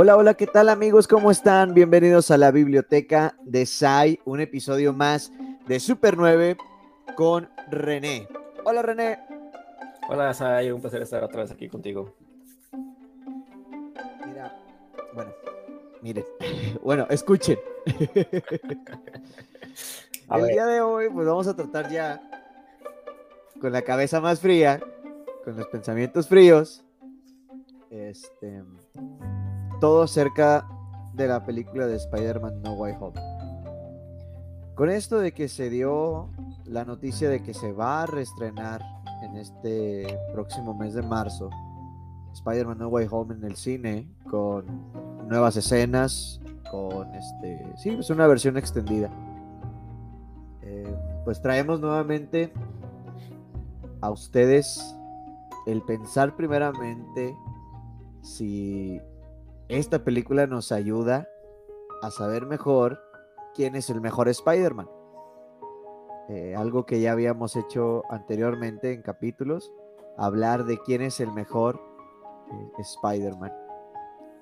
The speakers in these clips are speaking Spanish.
Hola, hola, ¿qué tal amigos? ¿Cómo están? Bienvenidos a la biblioteca de SAI, un episodio más de Super 9 con René. Hola René. Hola Sai, un placer estar otra vez aquí contigo. Mira, bueno, miren, bueno, escuchen. El día de hoy, pues vamos a tratar ya con la cabeza más fría, con los pensamientos fríos, este, todo acerca de la película de Spider-Man No Way Home. Con esto de que se dio la noticia de que se va a reestrenar en este próximo mes de marzo Spider-Man No Way Home en el cine con nuevas escenas, con este, sí, es una versión extendida. Eh, pues traemos nuevamente a ustedes el pensar primeramente si esta película nos ayuda a saber mejor quién es el mejor Spider-Man. Eh, algo que ya habíamos hecho anteriormente en capítulos, hablar de quién es el mejor eh, Spider-Man.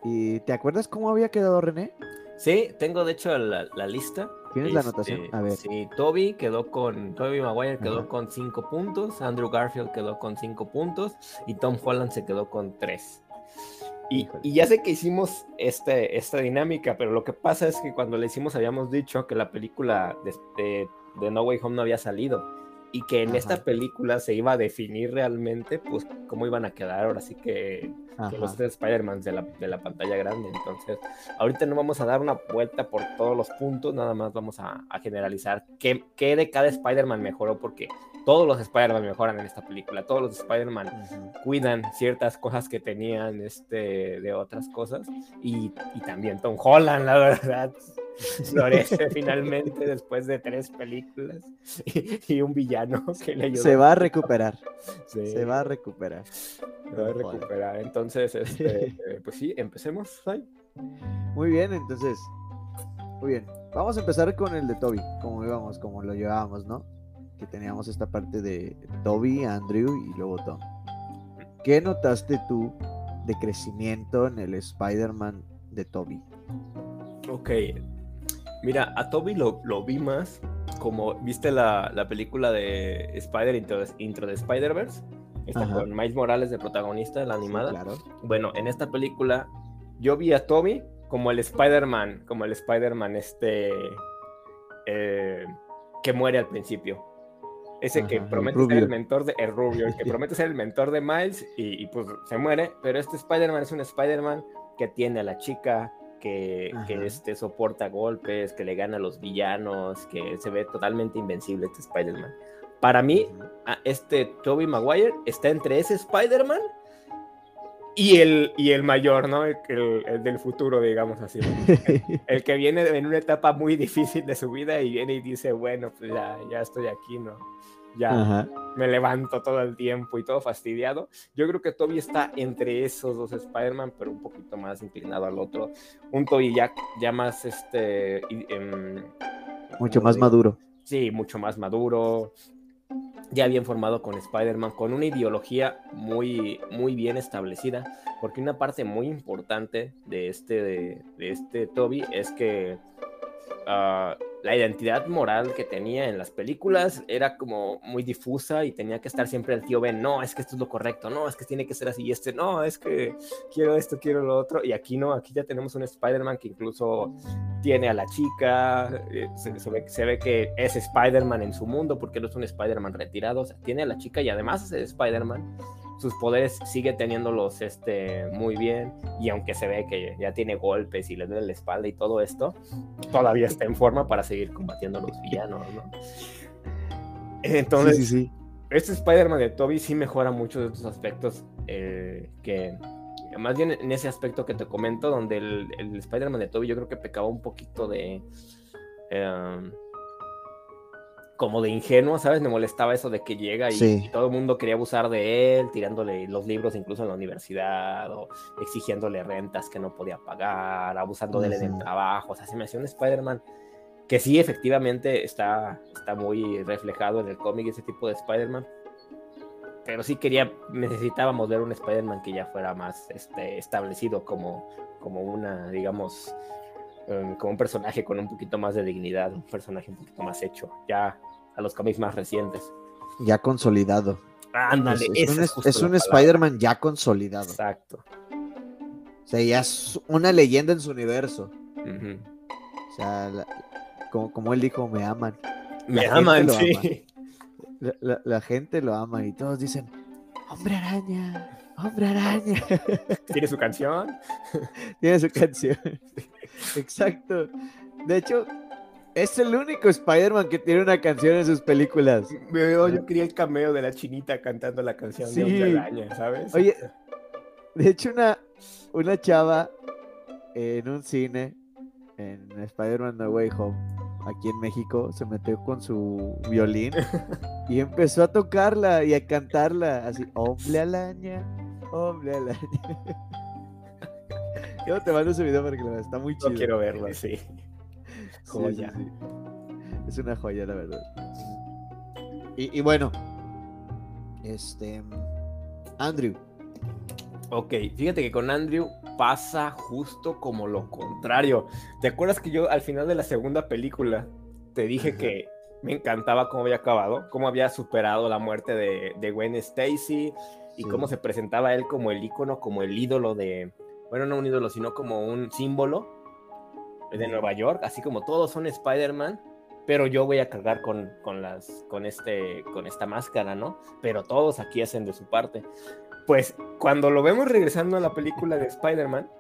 ¿Y te acuerdas cómo había quedado René? Sí, tengo de hecho la, lista. ¿Tienes la anotación? Este, a ver. Sí, Toby quedó con, Toby Maguire quedó con 5 puntos, Andrew Garfield quedó con 5 puntos y Tom Holland se quedó con 3. Y, ya sé que hicimos este, esta dinámica, pero lo que pasa es que cuando le hicimos habíamos dicho que la película de, de, No Way Home no había salido y que en esta película se iba a definir realmente pues cómo iban a quedar ahora sí que, los tres Spider-Man de la, de la, pantalla grande. Entonces, ahorita no vamos a dar una vuelta por todos los puntos, nada más vamos a, generalizar qué, qué de cada Spider-Man mejoró, porque todos los Spider-Man mejoran en esta película, todos los Spider-Man cuidan ciertas cosas que tenían este, de otras cosas y, también Tom Holland, la verdad, florece finalmente después de tres películas y, un villano que le ayudó. Se va a recuperar, se va a recuperar. Se va a recuperar, entonces, este, eh, pues sí, empecemos. Muy bien, entonces, muy bien. Vamos a empezar con el de Toby, como íbamos, como lo llevábamos, ¿no? que teníamos esta parte de Toby, Andrew y luego Tom. ¿Qué notaste tú de crecimiento en el Spider-Man de Toby? Ok, mira, a Toby lo, vi más como, ¿viste la, película de Spider Intro, Intro de Spider-Verse? Esta con Miles Morales de protagonista, la animada. claro. Bueno, en esta película yo vi a Toby como el Spider-Man, como el Spider-Man este... Eh, que muere al principio. Ese que promete ser el mentor de el rubio, el que promete ser el mentor de Miles y, pues se muere, pero este Spider-Man es un Spider-Man que tiene a la chica, que, que, este, soporta golpes, que le gana a los villanos, que se ve totalmente invencible este Spider-Man. Para mí, este Toby Maguire está entre ese Spider-Man y el, y el mayor, ¿no? El, del futuro, digamos así. El, que viene en una etapa muy difícil de su vida y viene y dice, bueno, pues ya, ya estoy aquí, ¿no? Ya me levanto todo el tiempo y todo fastidiado. Yo creo que Toby está entre esos dos Spider-Man, pero un poquito más inclinado al otro. Un Toby ya, ya más, este... Em, mucho más maduro. Sí, mucho más maduro, ya bien formado con Spider-Man, con una ideología muy, muy bien establecida, porque una parte muy importante de este, de, este Toby es que ah, la identidad moral que tenía en las películas era como muy difusa y tenía que estar siempre el tío Ben, no, es que esto es lo correcto, no, es que tiene que ser así, y este, no, es que quiero esto, quiero lo otro, y aquí no, aquí ya tenemos un Spider-Man que incluso tiene a la chica, eh, se, ve, que es Spider-Man en su mundo porque no es un Spider-Man retirado, o sea, tiene a la chica y además es Spider-Man sus poderes sigue teniéndolos este, muy bien y aunque se ve que ya tiene golpes y le duele la espalda y todo esto, todavía está en forma para seguir combatiendo a los villanos, ¿no? Entonces, sí, este Spider-Man de Toby sí mejora muchos de estos aspectos eh, que, más bien en ese aspecto que te comento, donde el, el Spider-Man de Toby yo creo que pecaba un poquito de... Em, como de ingenuo, ¿sabes? Me molestaba eso de que llega y, todo el mundo quería abusar de él, tirándole los libros incluso en la universidad o exigiéndole rentas que no podía pagar, abusando de él en el trabajo. O sea, se me hacía un Spider-Man que sí, efectivamente está, está muy reflejado en el cómic ese tipo de Spider-Man. pero sí quería, necesitábamos ver un Spider-Man que ya fuera más este, establecido como, como una, digamos, um, como un personaje con un poquito más de dignidad, un personaje un poquito más hecho, ya a los cómics más recientes. Ya consolidado. Ándale, es, un, Spider-Man ya consolidado. Exacto. O sea, ya es una leyenda en su universo. O sea, como, como él dijo, me aman. Me aman, sí. La, gente lo ama y todos dicen, hombre araña, hombre araña. ¿Tiene su canción? Tiene su canción. Exacto. De hecho, es el único Spider-Man que tiene una canción en sus películas. Yo, quería el cameo de la chinita cantando la canción de Hombre Araña, ¿sabes? Oye, de hecho, una, una chava en un cine, en Spider-Man No Way Home, aquí en México, se metió con su violín y empezó a tocarla y a cantarla así, hombre alaña, hombre alaña. Yo te mando ese video para que lo veas, está muy chido. No quiero verlo, sí. Joya. Es una joya, la verdad. Y, y bueno, este, Andrew. Ok, fíjate que con Andrew pasa justo como lo contrario. ¿Te acuerdas que yo al final de la segunda película te dije que me encantaba cómo había acabado, cómo había superado la muerte de, de Gwen Stacy y cómo se presentaba él como el ícono, como el ídolo de, bueno, no un ídolo, sino como un símbolo de Nueva York, así como todos son Spider-Man, pero yo voy a cargar con, con, las, con, este, con esta máscara, ¿no? Pero todos aquí hacen de su parte pues cuando lo vemos regresando a la película de Spider-Man,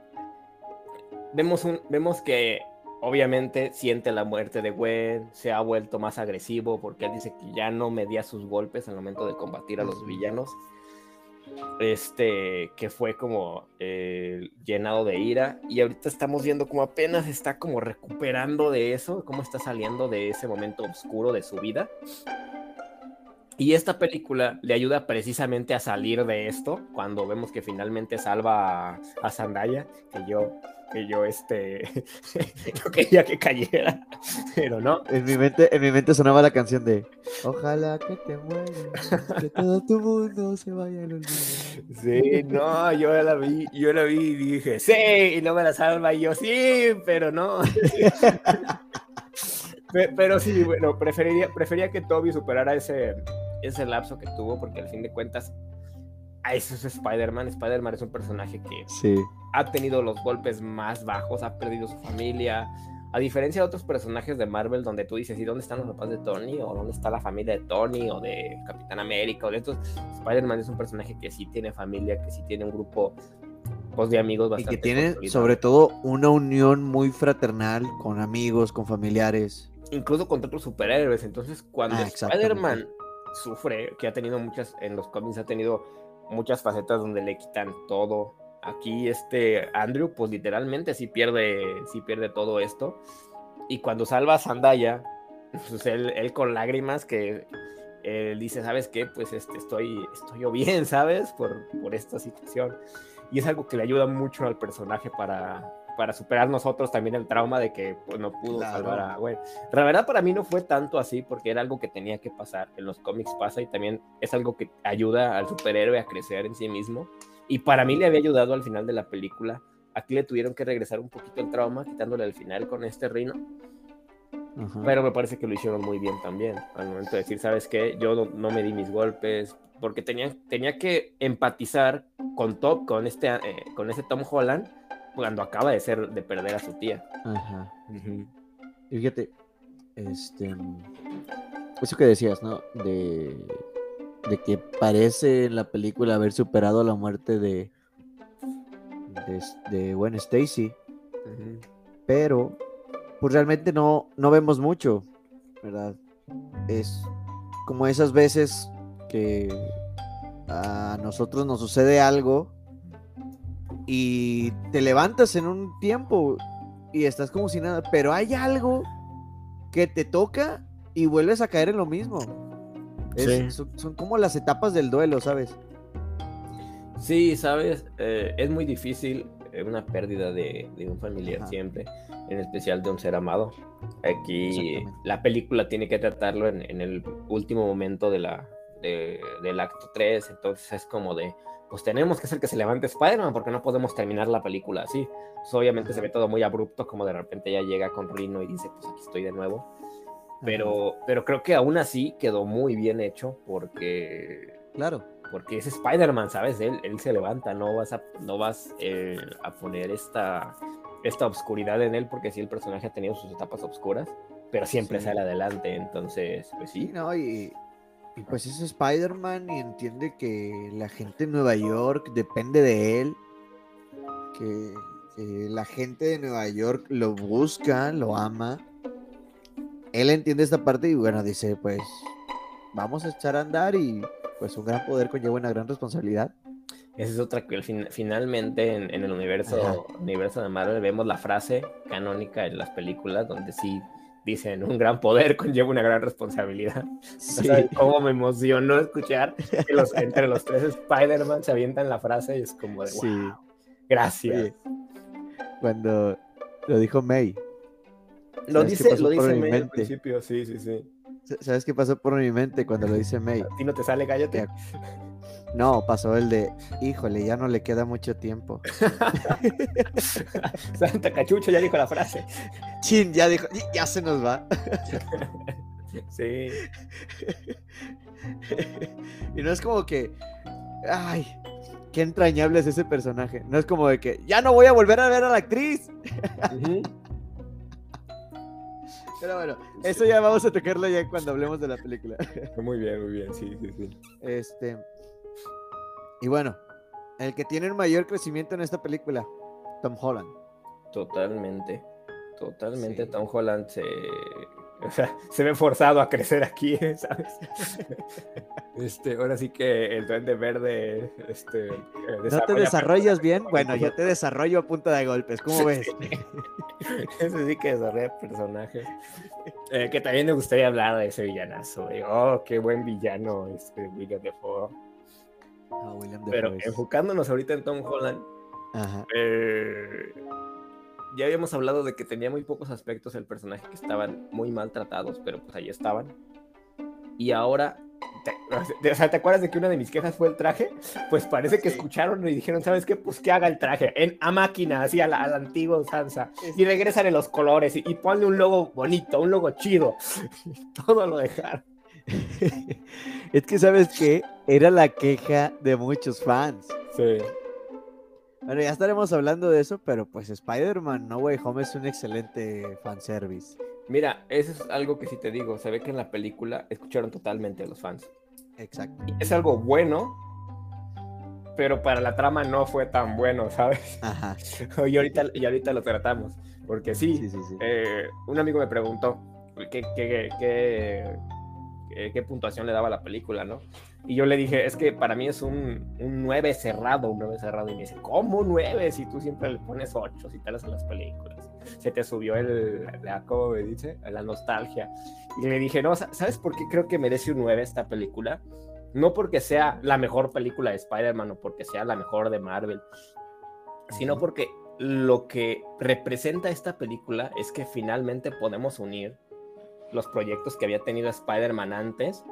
vemos, un, vemos que obviamente siente la muerte de Gwen, se ha vuelto más agresivo porque él dice que ya no medía sus golpes al momento de combatir a los villanos. Este, que fue como eh, llenado de ira y ahorita estamos viendo como apenas está como recuperando de eso, cómo está saliendo de ese momento oscuro de su vida. Y esta película le ayuda precisamente a salir de esto, cuando vemos que finalmente salva a, a Zendaya, que yo, que yo, este, yo quería que cayera, pero no. En mi mente, en mi mente sonaba la canción de Ojalá que te mueras, que todo tu mundo se vaya al olvido. Sí, no, yo la vi, yo la vi y dije, sí, y no me la salva, y yo, sí, pero no. pero sí, bueno, preferiría, prefería que Toby superara ese, ese lapso que tuvo, porque al fin de cuentas, a eso es Spider-Man. Spider-Man es un personaje que ha tenido los golpes más bajos, ha perdido su familia. A diferencia de otros personajes de Marvel, donde tú dices, ¿y dónde están los papás de Tony? ¿O dónde está la familia de Tony? ¿O de Capitán América? O de estos. Spider-Man es un personaje que sí tiene familia, que sí tiene un grupo pues, de amigos bastante. Y que tiene, sobre todo, una unión muy fraternal con amigos, con familiares. Incluso con otros superhéroes. Entonces, cuando ah, Spider-Man sufre, que ha tenido muchas, en los cómics ha tenido muchas facetas donde le quitan todo. Aquí este Andrew, pues literalmente sí pierde, sí pierde todo esto. Y cuando salva a Zendaya, pues él, con lágrimas que él dice, ¿sabes qué? Pues este, estoy, estoy yo bien, ¿sabes? Por, por esta situación. Y es algo que le ayuda mucho al personaje para, para superar nosotros también el trauma de que pues, no pudo salvar a Gwen. La verdad para mí no fue tanto así porque era algo que tenía que pasar. En los cómics pasa y también es algo que ayuda al superhéroe a crecer en sí mismo. Y para mí le había ayudado al final de la película. Aquí le tuvieron que regresar un poquito el trauma, quitándole al final con este reino. Pero me parece que lo hicieron muy bien también. Al momento de decir, ¿sabes qué? Yo no, me di mis golpes. Porque tenía, tenía que empatizar con Top, con este, eh, con este Tom Holland cuando acaba de ser de perder a su tía. Ajá. Y fíjate, este eso que decías, ¿no? De, de que parece en la película haber superado la muerte de de, de Gwen Stacy. Pero pues realmente no, no vemos mucho, ¿verdad? Es como esas veces que a nosotros nos sucede algo y te levantas en un tiempo y estás como si nada, pero hay algo que te toca y vuelves a caer en lo mismo. son, como las etapas del duelo, ¿sabes? Sí, sabes, eh, es muy difícil eh, una pérdida de, un familiar siempre, en especial de un ser amado. Aquí la película tiene que tratarlo en, el último momento de la, del acto 3, entonces es como de, pues tenemos que hacer que se levante Spider-Man porque no podemos terminar la película así. Pues obviamente se ve todo muy abrupto, como de repente ya llega con Rino y dice, pues aquí estoy de nuevo. Pero, pero creo que aún así quedó muy bien hecho porque... Claro. Porque es Spider-Man, ¿sabes? Él, él se levanta, no vas a, no vas, eh, a poner esta, esta obscuridad en él porque sí el personaje ha tenido sus etapas oscuras, pero siempre sale adelante, entonces, pues sí. no, y, y pues es Spider-Man y entiende que la gente de Nueva York depende de él, que, la gente de Nueva York lo busca, lo ama. Él entiende esta parte y bueno, dice pues vamos a echar a andar y pues un gran poder conlleva una gran responsabilidad. Esa es otra que finalmente en, el universo, universo de Marvel vemos la frase canónica en las películas donde sí dicen, un gran poder conlleva una gran responsabilidad. Sí. cómo me emocionó escuchar que los, entre los tres Spider-Man se avientan la frase y es como de, wow, gracias. Cuando lo dijo May. Lo dice, lo dice May al principio, sí, sí, sí. ¿Sabes qué pasó por mi mente cuando lo dice May? ¿A ti no te sale, cállate? No, pasó el de, híjole, ya no le queda mucho tiempo. Santa Cachucho ya dijo la frase. Chin, ya dijo, ya se nos va. sí. y no es como que, ay, qué entrañable es ese personaje. No es como de que, ya no voy a volver a ver a la actriz. Pero bueno, eso ya vamos a tocarlo ya cuando hablemos de la película. Muy bien, muy bien, sí, sí, sí. Este, y bueno, el que tiene el mayor crecimiento en esta película, Tom Holland. Totalmente, totalmente Tom Holland se, o sea, se ve forzado a crecer aquí, ¿sabes? Este, ahora sí que el duende verde, este, eh, ¿No te desarrollas bien? Bueno, yo te desarrollo a punta de golpes, ¿cómo ves? Ese sí que desarrolla personajes. Eh, que también me gustaría hablar de ese villanazo. oh, qué buen villano este William Defoe. Ah, Pero enfocándonos ahorita en Tom Holland, eh, ya habíamos hablado de que tenía muy pocos aspectos el personaje que estaban muy maltratados, pero pues ahí estaban. Y ahora, te, ¿te acuerdas de que una de mis quejas fue el traje? Pues parece que escucharon y dijeron, ¿sabes qué? Pues que haga el traje en, a máquina, así a la, antigua usanza. Y regresan en los colores y, y ponle un logo bonito, un logo chido. Todo lo dejaron. es que, ¿sabes qué? Era la queja de muchos fans. Sí. Bueno, ya estaremos hablando de eso, pero pues Spider-Man No Way Home es un excelente fanservice. Mira, eso es algo que sí te digo. Se ve que en la película escucharon totalmente a los fans. Exacto. es algo bueno, pero para la trama no fue tan bueno, ¿sabes? Ajá. y, ahorita, y ahorita lo tratamos. Porque sí, sí, sí, eh, un amigo me preguntó qué, qué, qué, qué puntuación le daba la película, ¿no? Y yo le dije, es que para mí es un, un 9 cerrado, un 9 cerrado. Y me dice, ¿cómo 9? Si tú siempre le pones 8 si te las en las películas. Se te subió el, la, ¿cómo me dice? La nostalgia. Y le dije, no, ¿sabes por qué creo que merece un 9 esta película? No porque sea la mejor película de Spider-Man o porque sea la mejor de Marvel, sino porque lo que representa esta película es que finalmente podemos unir los proyectos que había tenido Spider-Man antes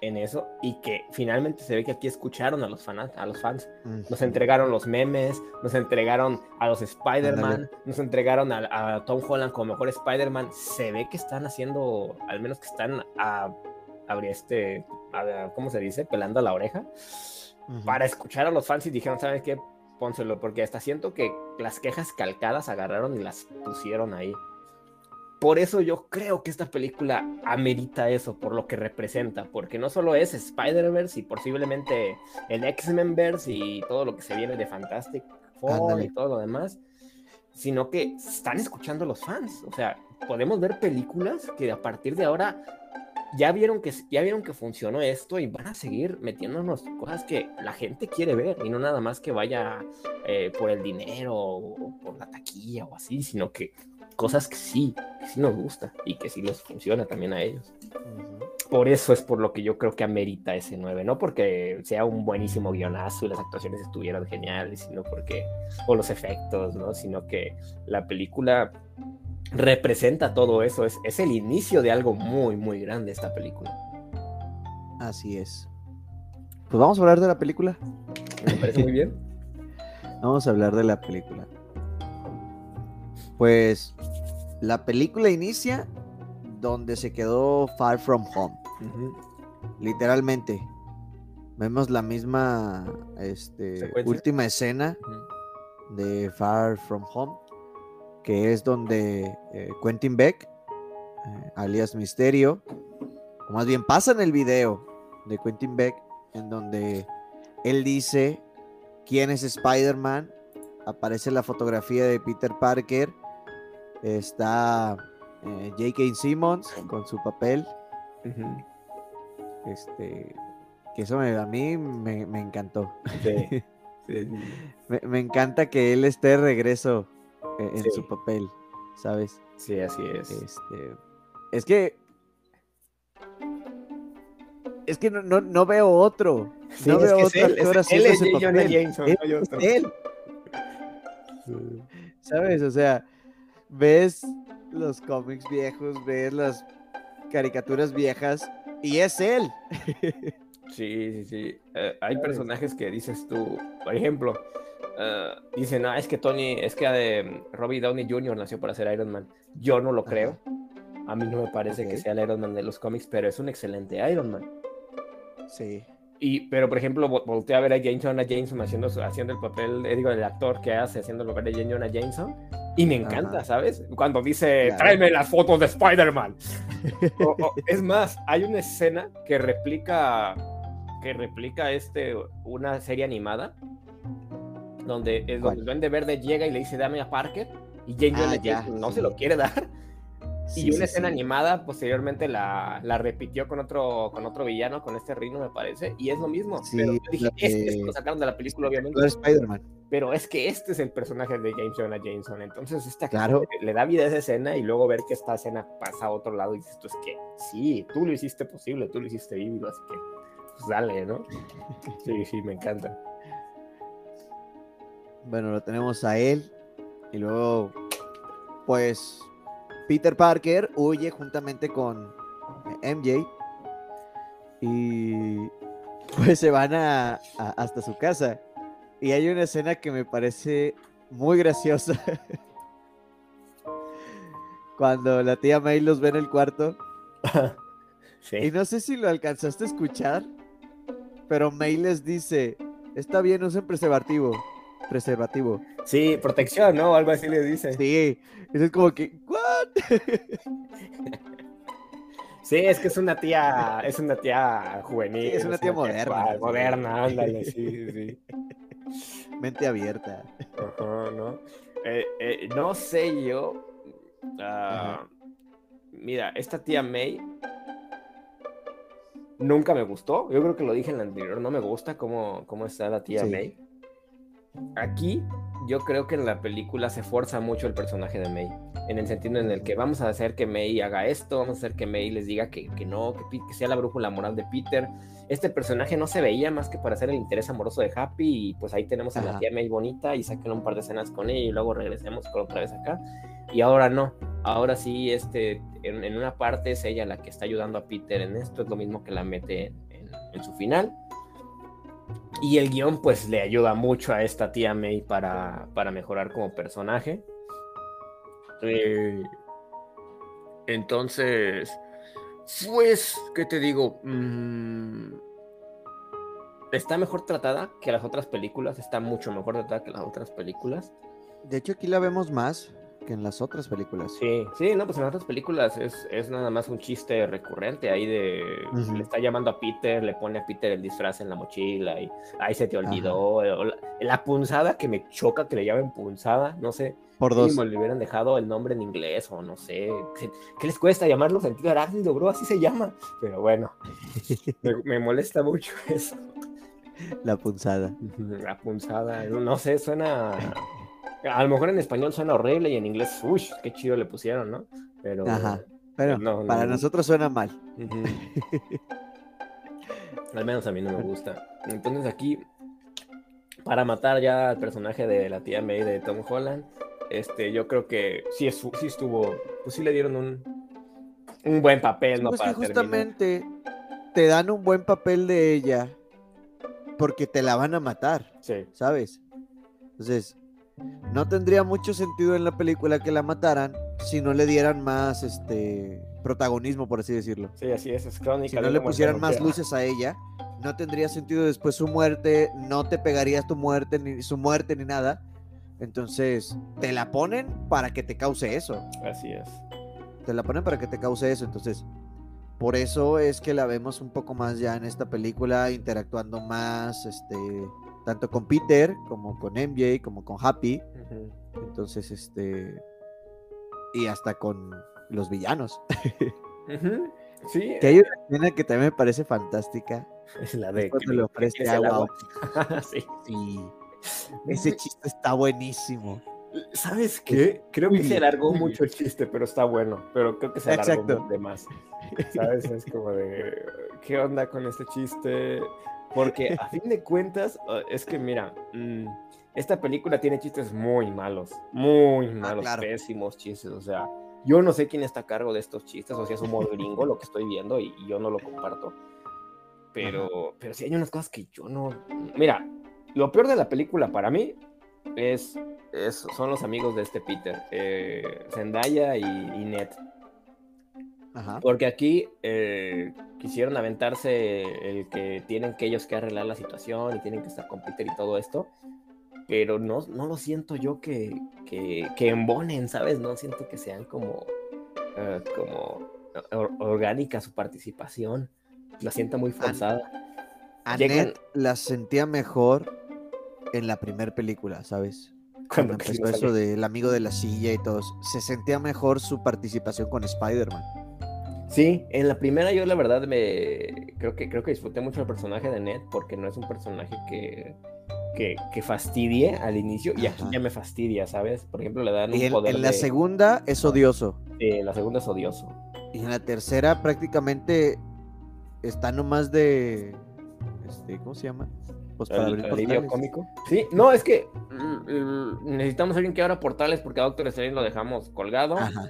en eso y que finalmente se ve que aquí escucharon a los, fans, a los fans. Nos entregaron los memes, nos entregaron a los Spider-Man, nos entregaron a, Tom Holland como mejor Spider-Man. Se ve que están haciendo, al menos que están a, este, ¿cómo se dice? Pelando la oreja para escuchar a los fans y dijeron, ¿sabes qué? Pónselo, porque hasta siento que las quejas calcadas agarraron y las pusieron ahí por eso yo creo que esta película amerita eso, por lo que representa, porque no solo es Spider-Verse y posiblemente el X-Men-Verse y todo lo que se viene de Fantastic Four y todo lo demás, sino que están escuchando los fans. O sea, podemos ver películas que a partir de ahora ya vieron que, ya vieron que funcionó esto y van a seguir metiéndonos cosas que la gente quiere ver y no nada más que vaya eh, por el dinero o por la taquilla o así, sino que cosas que sí, que sí nos gusta y que sí les funciona también a ellos. Por eso es por lo que yo creo que amerita ese 9, no porque sea un buenísimo guionazo y las actuaciones estuvieran geniales, sino porque, o los efectos, ¿no? Sino que la película representa todo eso, es, es el inicio de algo muy, muy grande esta película. Así es. Pues vamos a hablar de la película. Me parece muy bien. Vamos a hablar de la película. Pues la película inicia donde se quedó Far From Home. Literalmente. Vemos la misma este, última escena de Far From Home, que es donde eh, Quentin Beck, eh, alias Misterio, o más bien pasa en el video de Quentin Beck, en donde él dice quién es Spider-Man, aparece la fotografía de Peter Parker, está eh, J.K. Simmons con su papel. Este, que eso a mí me, encantó. me, encanta que él esté de regreso eh, en, su papel, ¿sabes? Sí, así es. Este, es que es que no, no, veo otro. no veo otro actor haciendo ese papel. él. ¿Sabes? O sea, ves los cómics viejos, ves las caricaturas viejas y es él. Sí, sí, sí. Eh, hay personajes que dices tú, por ejemplo, uh, dicen, no, es que Tony, es que uh, Robbie Downey Jr. nació para ser Iron Man. Yo no lo creo. A mí no me parece que sea el Iron Man de los cómics, pero es un excelente Iron Man. Sí. Y, pero, por ejemplo, volteé a ver a James Jonah Jameson haciendo, haciendo el papel, eh, digo, el actor que hace haciendo el papel de Jameson. Y me encanta, ¿sabes? Cuando dice, tráeme las fotos de Spider-Man. es más, hay una escena que replica, que replica este, una serie animada, donde, es donde el Duende Verde llega y le dice, dame a Parker. Y James ah, no se lo quiere dar y una escena animada posteriormente la, la, repitió con otro, con otro villano, con este Rino, me parece, y es lo mismo. pero dije, este lo sacaron de la película, obviamente. Spider-Man. Pero es que este es el personaje de James Jonah Jameson. Entonces, esta claro. le da vida a esa escena y luego ver que esta escena pasa a otro lado y dices, tú es que sí, tú lo hiciste posible, tú lo hiciste vivo, así que pues dale, ¿no? Sí, sí, me encanta. Bueno, lo tenemos a él y luego, pues Peter Parker huye juntamente con MJ y pues se van a, hasta su casa. Y hay una escena que me parece muy graciosa. Cuando la tía May los ve en el cuarto. Y no sé si lo alcanzaste a escuchar, pero May les dice, está bien, usen preservativo. Preservativo. Sí, protección, ¿no? Algo así le dice. Sí, es como que, Sí, es que es una tía, es una tía juvenil. es una tía moderna. moderna, ándale, sí, sí. Mente abierta. ¿no? Eh, eh, no sé yo. Ah, mira, esta tía May nunca me gustó. Yo creo que lo dije en la anterior. No me gusta cómo, cómo está la tía May. Aquí yo creo que en la película se fuerza mucho el personaje de May, en el sentido en el que vamos a hacer que May haga esto, vamos a hacer que May les diga que, no, que, sea la brújula moral de Peter. Este personaje no se veía más que para hacer el interés amoroso de Happy y pues ahí tenemos a la tía May bonita y saquen un par de escenas con ella y luego regresemos con otra vez acá. Y ahora no, ahora sí, este, en, una parte es ella la que está ayudando a Peter en esto, es lo mismo que la mete en su final y el guion pues le ayuda mucho a esta tía May para, para mejorar como personaje. Eh, entonces, pues, ¿qué te digo? Mm, está mejor tratada que las otras películas, está mucho mejor tratada que las otras películas. De hecho, aquí la vemos más en las otras películas. Sí, sí, no, pues en las otras películas es, nada más un chiste recurrente ahí de le está llamando a Peter, le pone a Peter el disfraz en la mochila y ahí se te olvidó. La, punzada que me choca que le llamen punzada, no sé. Por dos. le hubieran dejado el nombre en inglés o no sé. ¿Qué les cuesta llamarlo sentido arácnido, bro? Así se llama. Pero bueno, me, molesta mucho eso. La punzada. La punzada, no sé, suena a lo mejor en español suena horrible y en inglés, uy, qué chido le pusieron, ¿no? Pero, pero para nosotros suena mal. Al menos a mí no me gusta. Entonces aquí, para matar ya al personaje de la tía May de Tom Holland, este, yo creo que sí, sí estuvo, pues sí le dieron un, un buen papel, ¿no? Pues justamente te dan un buen papel de ella porque te la van a matar, Sí. ¿sabes? Entonces, no tendría mucho sentido en la película que la mataran si no le dieran más este protagonismo, por así decirlo. Sí, así es, es crónica. Si no le pusieran más luces a ella, no tendría sentido después su muerte, no te pegarías tu muerte, ni su muerte, ni nada. Entonces, te la ponen para que te cause eso. Así es. Te la ponen para que te cause eso. Entonces, por eso es que la vemos un poco más ya en esta película, interactuando más, este, tanto con Peter, como con MJ, como con Happy. Entonces, este, y hasta con los villanos. Sí, Que hay una escena que también me parece fantástica. es la de. cuando que- le que ofrece quieres el agua. sí. Sí. Ese chiste está buenísimo. ¿Sabes qué? Creo que se alargó mucho el chiste, pero está bueno. Pero creo que se alargó Exacto. de más. ¿Sabes? Es como de. ¿Qué onda con este chiste? Porque a fin de cuentas, es que mira, mm, esta película tiene chistes muy malos. Muy malos, claro. pésimos chistes. O sea, yo no sé quién está a cargo de estos chistes, o sea, es humor gringo lo que estoy viendo y, y yo no lo comparto. Pero, pero sí hay unas cosas que yo no. Mira, lo peor de la película para mí es, es- son los amigos de este Peter, eh, Zendaya y, y Ned. Ajá. Porque aquí eh, quisieron aventarse el que tienen que ellos que arreglar la situación y tienen que estar con Peter y todo esto. Pero no, no lo siento yo que, que, que embonen, ¿sabes? No siento que sean como, eh, como or- orgánica su participación. La siento muy forzada. A Llegan- la sentía mejor en la primera película, ¿sabes? Cuando casi empezó eso del amigo de la silla y todo. Se sentía mejor su participación con Spider-Man. Sí, en la primera yo la verdad me creo que creo que disfruté mucho el personaje de Ned porque no es un personaje que que, que fastidie al inicio y aquí Ajá. ya me fastidia, ¿sabes? Por ejemplo, le dan un Y en, poder en la de- segunda es odioso. de- la segunda es odioso. Y en la tercera prácticamente está nomás de... Este, ¿Cómo se llama? Pues para El, abrir el alivio portales. cómico. Sí, no, es que mm, mm, necesitamos alguien que abra portales porque a Doctor Strange lo dejamos colgado. Ajá.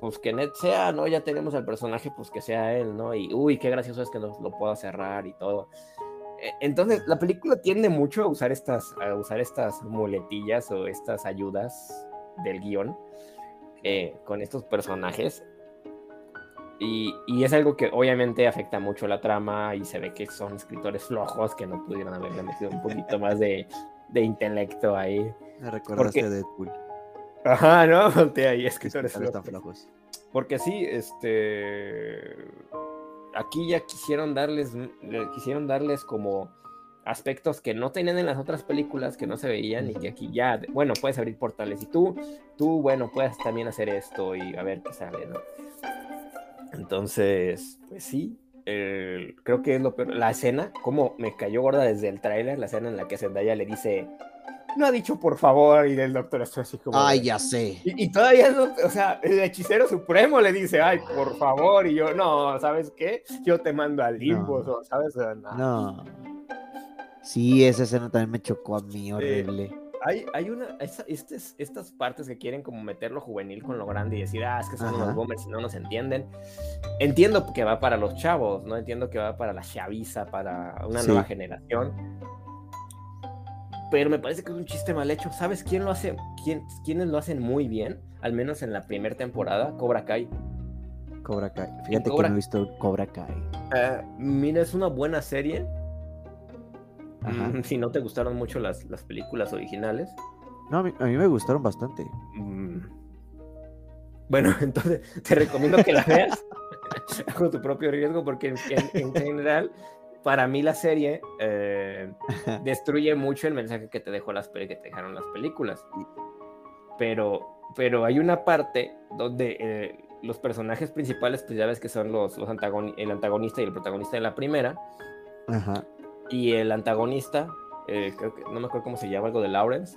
Pues que Ned sea, ¿no? Ya tenemos al personaje, pues que sea él, ¿no? Y uy, qué gracioso es que nos lo pueda cerrar y todo. Eh, Entonces, la película tiende mucho a usar estas, a usar estas muletillas o estas ayudas del guion eh, con estos personajes. Y, y es algo que obviamente afecta mucho la trama y se ve que son escritores flojos que no pudieron haberle metido un poquito más de, de intelecto ahí. Me recordaste Porque- de Deadpool. Ajá, ¿no? Voltea ahí, que escritores tan flojos. flojos. Porque sí, este. Aquí ya quisieron darles. le Quisieron darles como aspectos que no tenían en las otras películas, que no se veían, y que aquí ya, bueno, puedes abrir portales. Y tú, tú, bueno, puedes también hacer esto y a ver qué sale, ¿no? Entonces, pues sí. eh, creo que es lo peor. La escena, como me cayó gorda desde el tráiler, la escena en la que Zendaya le dice. No ha dicho por favor, y del doctor está así como. Ay, ya sé. y, y todavía, no, o sea, el hechicero supremo le dice, ay, por favor, y yo, no, ¿sabes qué? Yo te mando al limbo, No. ¿sabes? No. No. Sí, esa escena también me chocó a mí, horrible. Hay, hay una, estas, estas partes que quieren como meterlo juvenil con lo grande y decir, ah, es que son Ajá. unos boomers y no nos entienden. Entiendo que va para los chavos, ¿no? Entiendo que va para la chaviza, para una Sí. nueva generación. Pero me parece que es un chiste mal hecho. ¿Sabes quién lo hace? Quién, ¿Quiénes lo hacen muy bien? Al menos en la primera temporada, Cobra Kai. Cobra Kai. Fíjate Cobra- que no he visto Cobra Kai. Eh, mira, es una buena serie. Ajá. Mm, si no te gustaron mucho las, las películas originales. No, a mí, a mí me gustaron bastante. mm, Bueno, entonces te recomiendo que la veas con tu propio riesgo, porque en, en- en general, para mí la serie eh, destruye mucho el mensaje que te dejó las que te dejaron las películas. Pero, pero hay una parte donde eh, los personajes principales, pues ya ves que son los, los antagoni- el antagonista y el protagonista de la primera. Ajá. Y el antagonista, eh, creo que no me acuerdo cómo se llama, algo de Lawrence.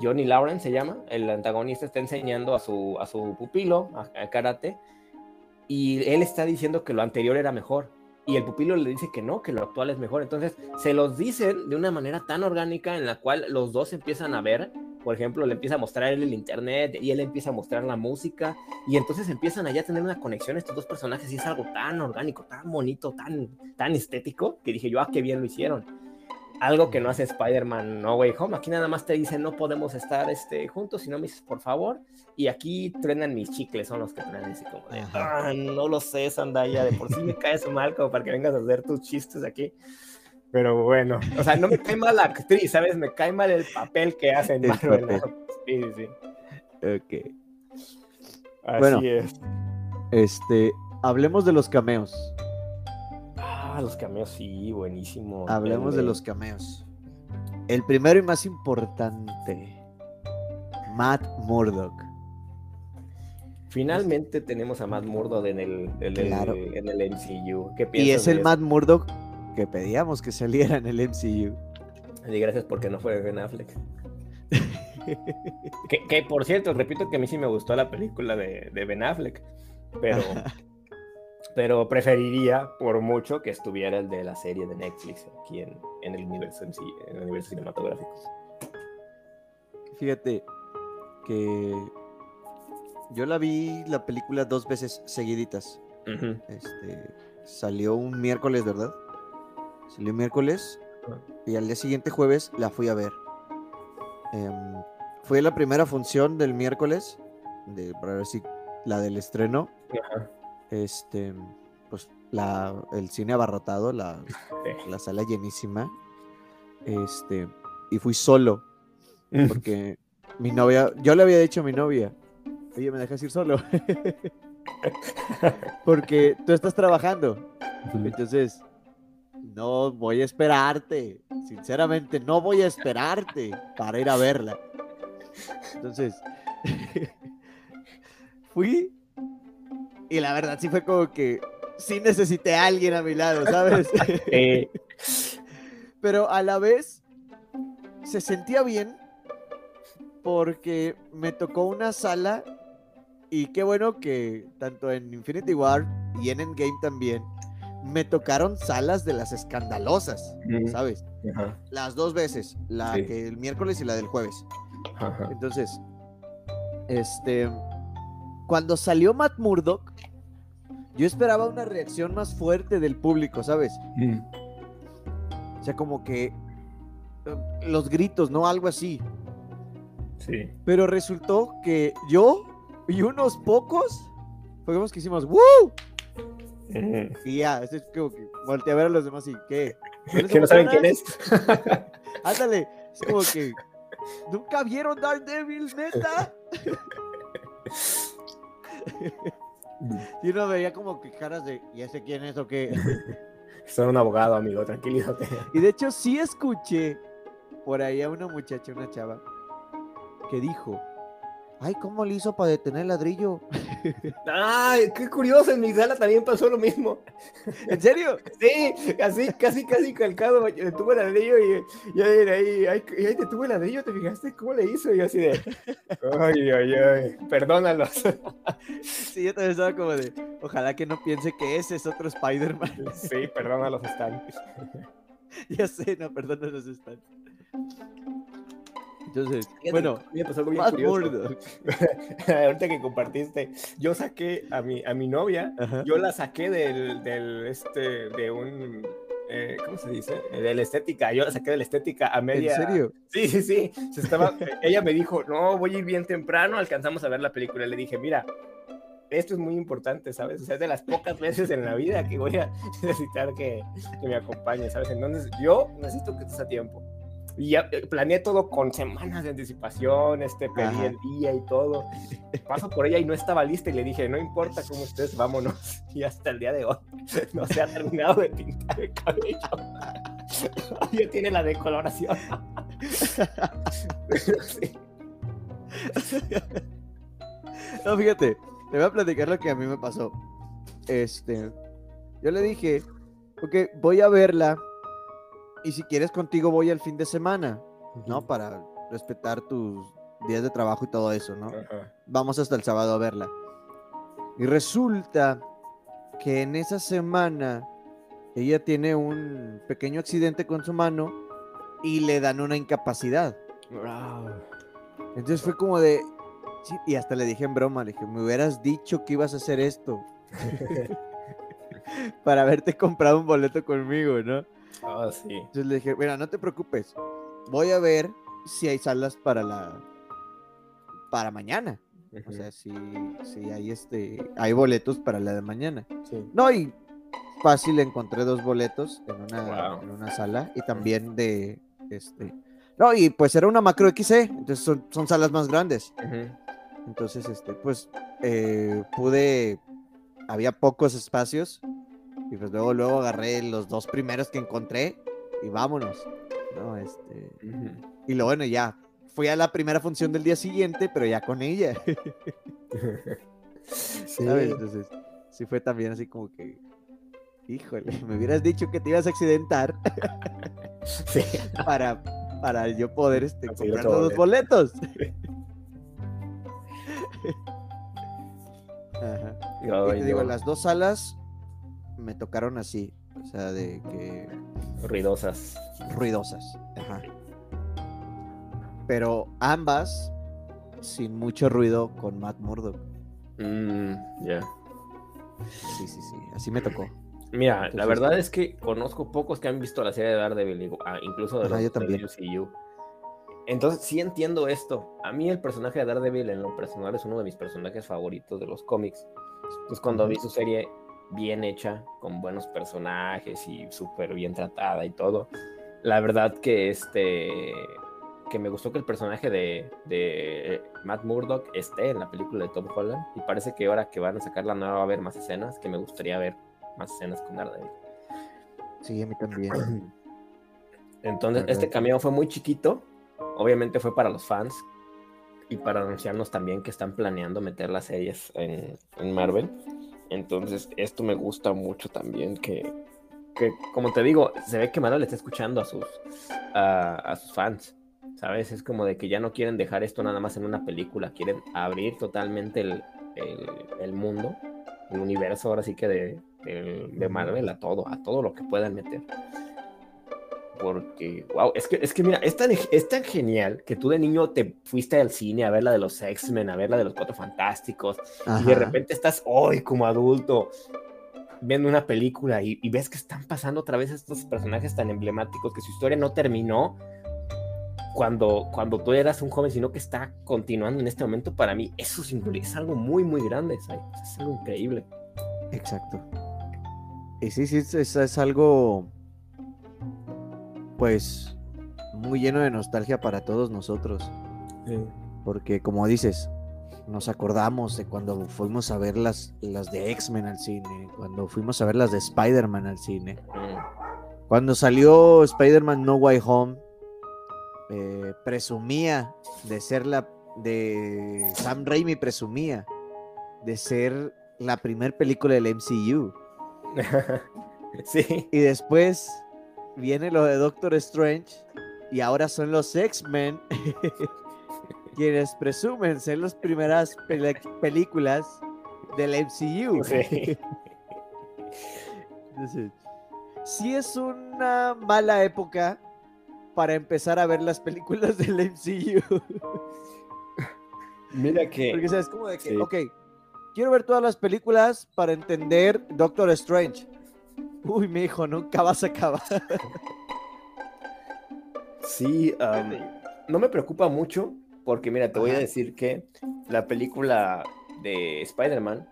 Johnny Lawrence se llama. El antagonista está enseñando a su, a su pupilo a, a karate. Y él está diciendo que lo anterior era mejor. Y el pupilo le dice que no, que lo actual es mejor. Entonces se los dicen de una manera tan orgánica en la cual los dos empiezan a ver. Por ejemplo, le empieza a mostrar el internet y él empieza a mostrar la música. Y entonces empiezan allá a tener una conexión estos dos personajes y es algo tan orgánico, tan bonito, tan, tan estético, que dije yo, ah, qué bien lo hicieron. algo que no hace Spider-Man No Way Home. Aquí nada más te dicen no podemos estar este, juntos si no me dices por favor. Y aquí truenan mis chicles, son los que truenan así como de, ah, no lo sé, Sandaya, de por sí me caes mal como para que vengas a hacer tus chistes aquí. Pero bueno, o sea, no me cae mal la actriz, ¿sabes? Me cae mal el papel que hacen. Sí, sí. Ok. Así Bueno. es. Este, hablemos de los cameos. Ah, los cameos, sí, buenísimo. Hablemos de los cameos. El primero y más importante. Matt Murdock. Finalmente tenemos a Matt Murdock en el, en el, Claro. en el MCU. ¿Qué Y es el eso? Matt Murdock que pedíamos que saliera en el MCU. Y gracias porque no fue Ben Affleck. que, que, por cierto, repito que a mí sí me gustó la película de, de Ben Affleck, pero, pero preferiría por mucho que estuviera el de la serie de Netflix aquí en, en el universo en sí, en el universo cinematográfico. Fíjate que yo la vi la película dos veces seguiditas. Este, salió un miércoles, ¿verdad? Salió miércoles y al día siguiente jueves la fui a ver. Em, fue la primera función del miércoles, de, para ver si la del estreno, este, pues la, el cine abarrotado, la, la sala llenísima, este, y fui solo, porque mi novia, yo le había dicho a mi novia, oye, ¿me dejas ir solo? porque tú estás trabajando, entonces, no voy a esperarte. Sinceramente, no voy a esperarte para ir a verla. Entonces, fui y la verdad sí fue como que sí necesité a alguien a mi lado, ¿sabes? Eh, Pero a la vez se sentía bien porque me tocó una sala y qué bueno que tanto en Infinity War y en Endgame también me tocaron salas de las escandalosas. ¿sabes? ajá, Las dos veces, la Sí. que el miércoles y la del jueves. ajá. Entonces, este, cuando salió Matt Murdock, yo esperaba una reacción más fuerte del público, ¿sabes? Mm. O sea, como que los gritos, ¿no? Algo así. Sí. Pero resultó que yo y unos pocos fuimos que hicimos ¡Woo! Ujú. Y ya, es como que volteé a ver a los demás y ¿qué? Que no saben quién es. Ándale, es como que ¿Nunca vieron Daredevil, neta? Y uno veía como que caras de ¿y ese quién es o qué? Son un abogado, amigo, tranquilízate. Y de hecho sí escuché por ahí a una muchacha, una chava, que dijo, ay, ¿cómo le hizo para detener el ladrillo? Ay, qué curioso, en mi sala también pasó lo mismo. ¿En serio? Sí, así, casi, casi calcado. Detuvo el ladrillo y, y ahí, ahí, ahí, detuvo el ladrillo, ¿te fijaste cómo le hizo? Y yo así de, ay, ay, ay, perdónalos. Sí, yo también estaba como de, ojalá que no piense que ese es otro Spider-Man. Sí, perdónalos, están. ya sé, no, perdón, no están. Entonces, bueno, me pasó algo bien curioso. Ahorita que compartiste, yo saqué a mi, a mi novia, Ajá. yo la saqué del, del este, de un, eh, ¿cómo se dice? Eh, De la estética, yo la saqué de la estética a ¿En media. serio? Sí, sí, sí. Se estaba, ella me dijo, no, voy a ir bien temprano, alcanzamos a ver la película. Le dije, mira, esto es muy importante, ¿sabes? O sea, es de las pocas veces en la vida que voy a necesitar que, que me acompañe, ¿sabes? Entonces, yo necesito que estés a tiempo. Y ya eh, planeé todo con semanas de anticipación, este, pedí Ajá. el día y todo. Paso por ella y no estaba lista y le dije, no importa cómo estés, vámonos. Y hasta el día de hoy no se ha terminado de pintar el cabello. Ya tiene la decoloración. Sí. No, fíjate, te voy a platicar lo que a mí me pasó. Este, yo le dije, ok, voy a verla y si quieres contigo voy al fin de semana, ¿no? Para respetar tus días de trabajo y todo eso, ¿no? Vamos hasta el sábado a verla. Y resulta que en esa semana ella tiene un pequeño accidente con su mano y le dan una incapacidad. Entonces fue como de. sí, y hasta le dije en broma, le dije, me hubieras dicho que ibas a hacer esto. para haberte comprado un boleto conmigo, ¿no? Ah, sí. Entonces le dije, mira, no te preocupes, voy a ver si hay salas para la para mañana. O sea, si, si hay este hay boletos para la de mañana. Sí. No, y fácil encontré dos boletos en una, Wow. en una sala y también de este. No, y pues era una macro XC, entonces son, son salas más grandes. Entonces, este, pues eh, pude, había pocos espacios y pues luego, luego agarré los dos primeros que encontré y vámonos. ¿no? Este, y lo bueno, ya fui a la primera función del día siguiente, pero ya con ella. Sí. ¿sabes? Entonces, sí fue también así como que, híjole, me hubieras dicho que te ibas a accidentar Sí. para, para yo poder este, Conseguir comprar los boletos. Ajá. Y te digo, las dos salas me tocaron así, o sea, de que Ruidosas. ruidosas. Ajá. Pero ambas sin mucho ruido con Matt Murdock. Mm, ya. Sí, sí, sí, así me tocó. Mira, la verdad es que conozco pocos que han visto la serie de Daredevil, ah, incluso de Ajá, los yo del también. MCU. Entonces, sí entiendo esto. A mí el personaje de Daredevil en lo personal es uno de mis personajes favoritos de los cómics. Pues cuando vi su serie bien hecha, con buenos personajes y súper bien tratada y todo, la verdad que este que me gustó que el personaje de, de Matt Murdock esté en la película de Tom Holland y parece que ahora que van a sacar la nueva va a haber más escenas que me gustaría ver más escenas con Daredevil. Sí, a mí también. Entonces, este cameo fue muy chiquito. Obviamente fue para los fans y para anunciarnos también que están planeando meter las series en, en Marvel. Entonces, esto me gusta mucho también que, que, como te digo, se ve que Marvel está escuchando a sus, a, a sus fans. ¿Sabes? Es como de que ya no quieren dejar esto nada más en una película, quieren abrir totalmente el, el, el mundo, el universo ahora sí que de, de, de Marvel a todo, a todo lo que puedan meter. Porque, wow, es que, es que mira, es tan, es tan genial que tú de niño te fuiste al cine a ver la de los X-Men, a ver la de los Cuatro Fantásticos, y de Ajá. repente estás hoy como adulto viendo una película y, y ves que están pasando otra vez estos personajes tan emblemáticos, que su historia no terminó cuando, cuando tú eras un joven, sino que está continuando en este momento, para mí eso es algo muy, muy grande, ¿sabes? Es algo increíble. Exacto. Y sí, sí, es- es algo, pues, muy lleno de nostalgia para todos nosotros. Porque, como dices, nos acordamos de cuando fuimos a ver las, las de X-Men al cine, cuando fuimos a ver las de Spider-Man al cine. Mm, Cuando salió Spider-Man No Way Home, eh, presumía de ser la. de. Sam Raimi presumía de ser la primer película del MCU. sí, Y después viene lo de Doctor Strange y ahora son los X-Men quienes presumen ser las primeras películas del MCU. sí. Entonces, sí es una mala época para empezar a ver las películas del MCU. Mira que... Porque sabes como de que, Sí. ok, quiero ver todas las películas para entender Doctor Strange. Uy, mi hijo, nunca vas a acabar. Sí, no me preocupa mucho porque mira, te voy a decir que la película de Spider-Man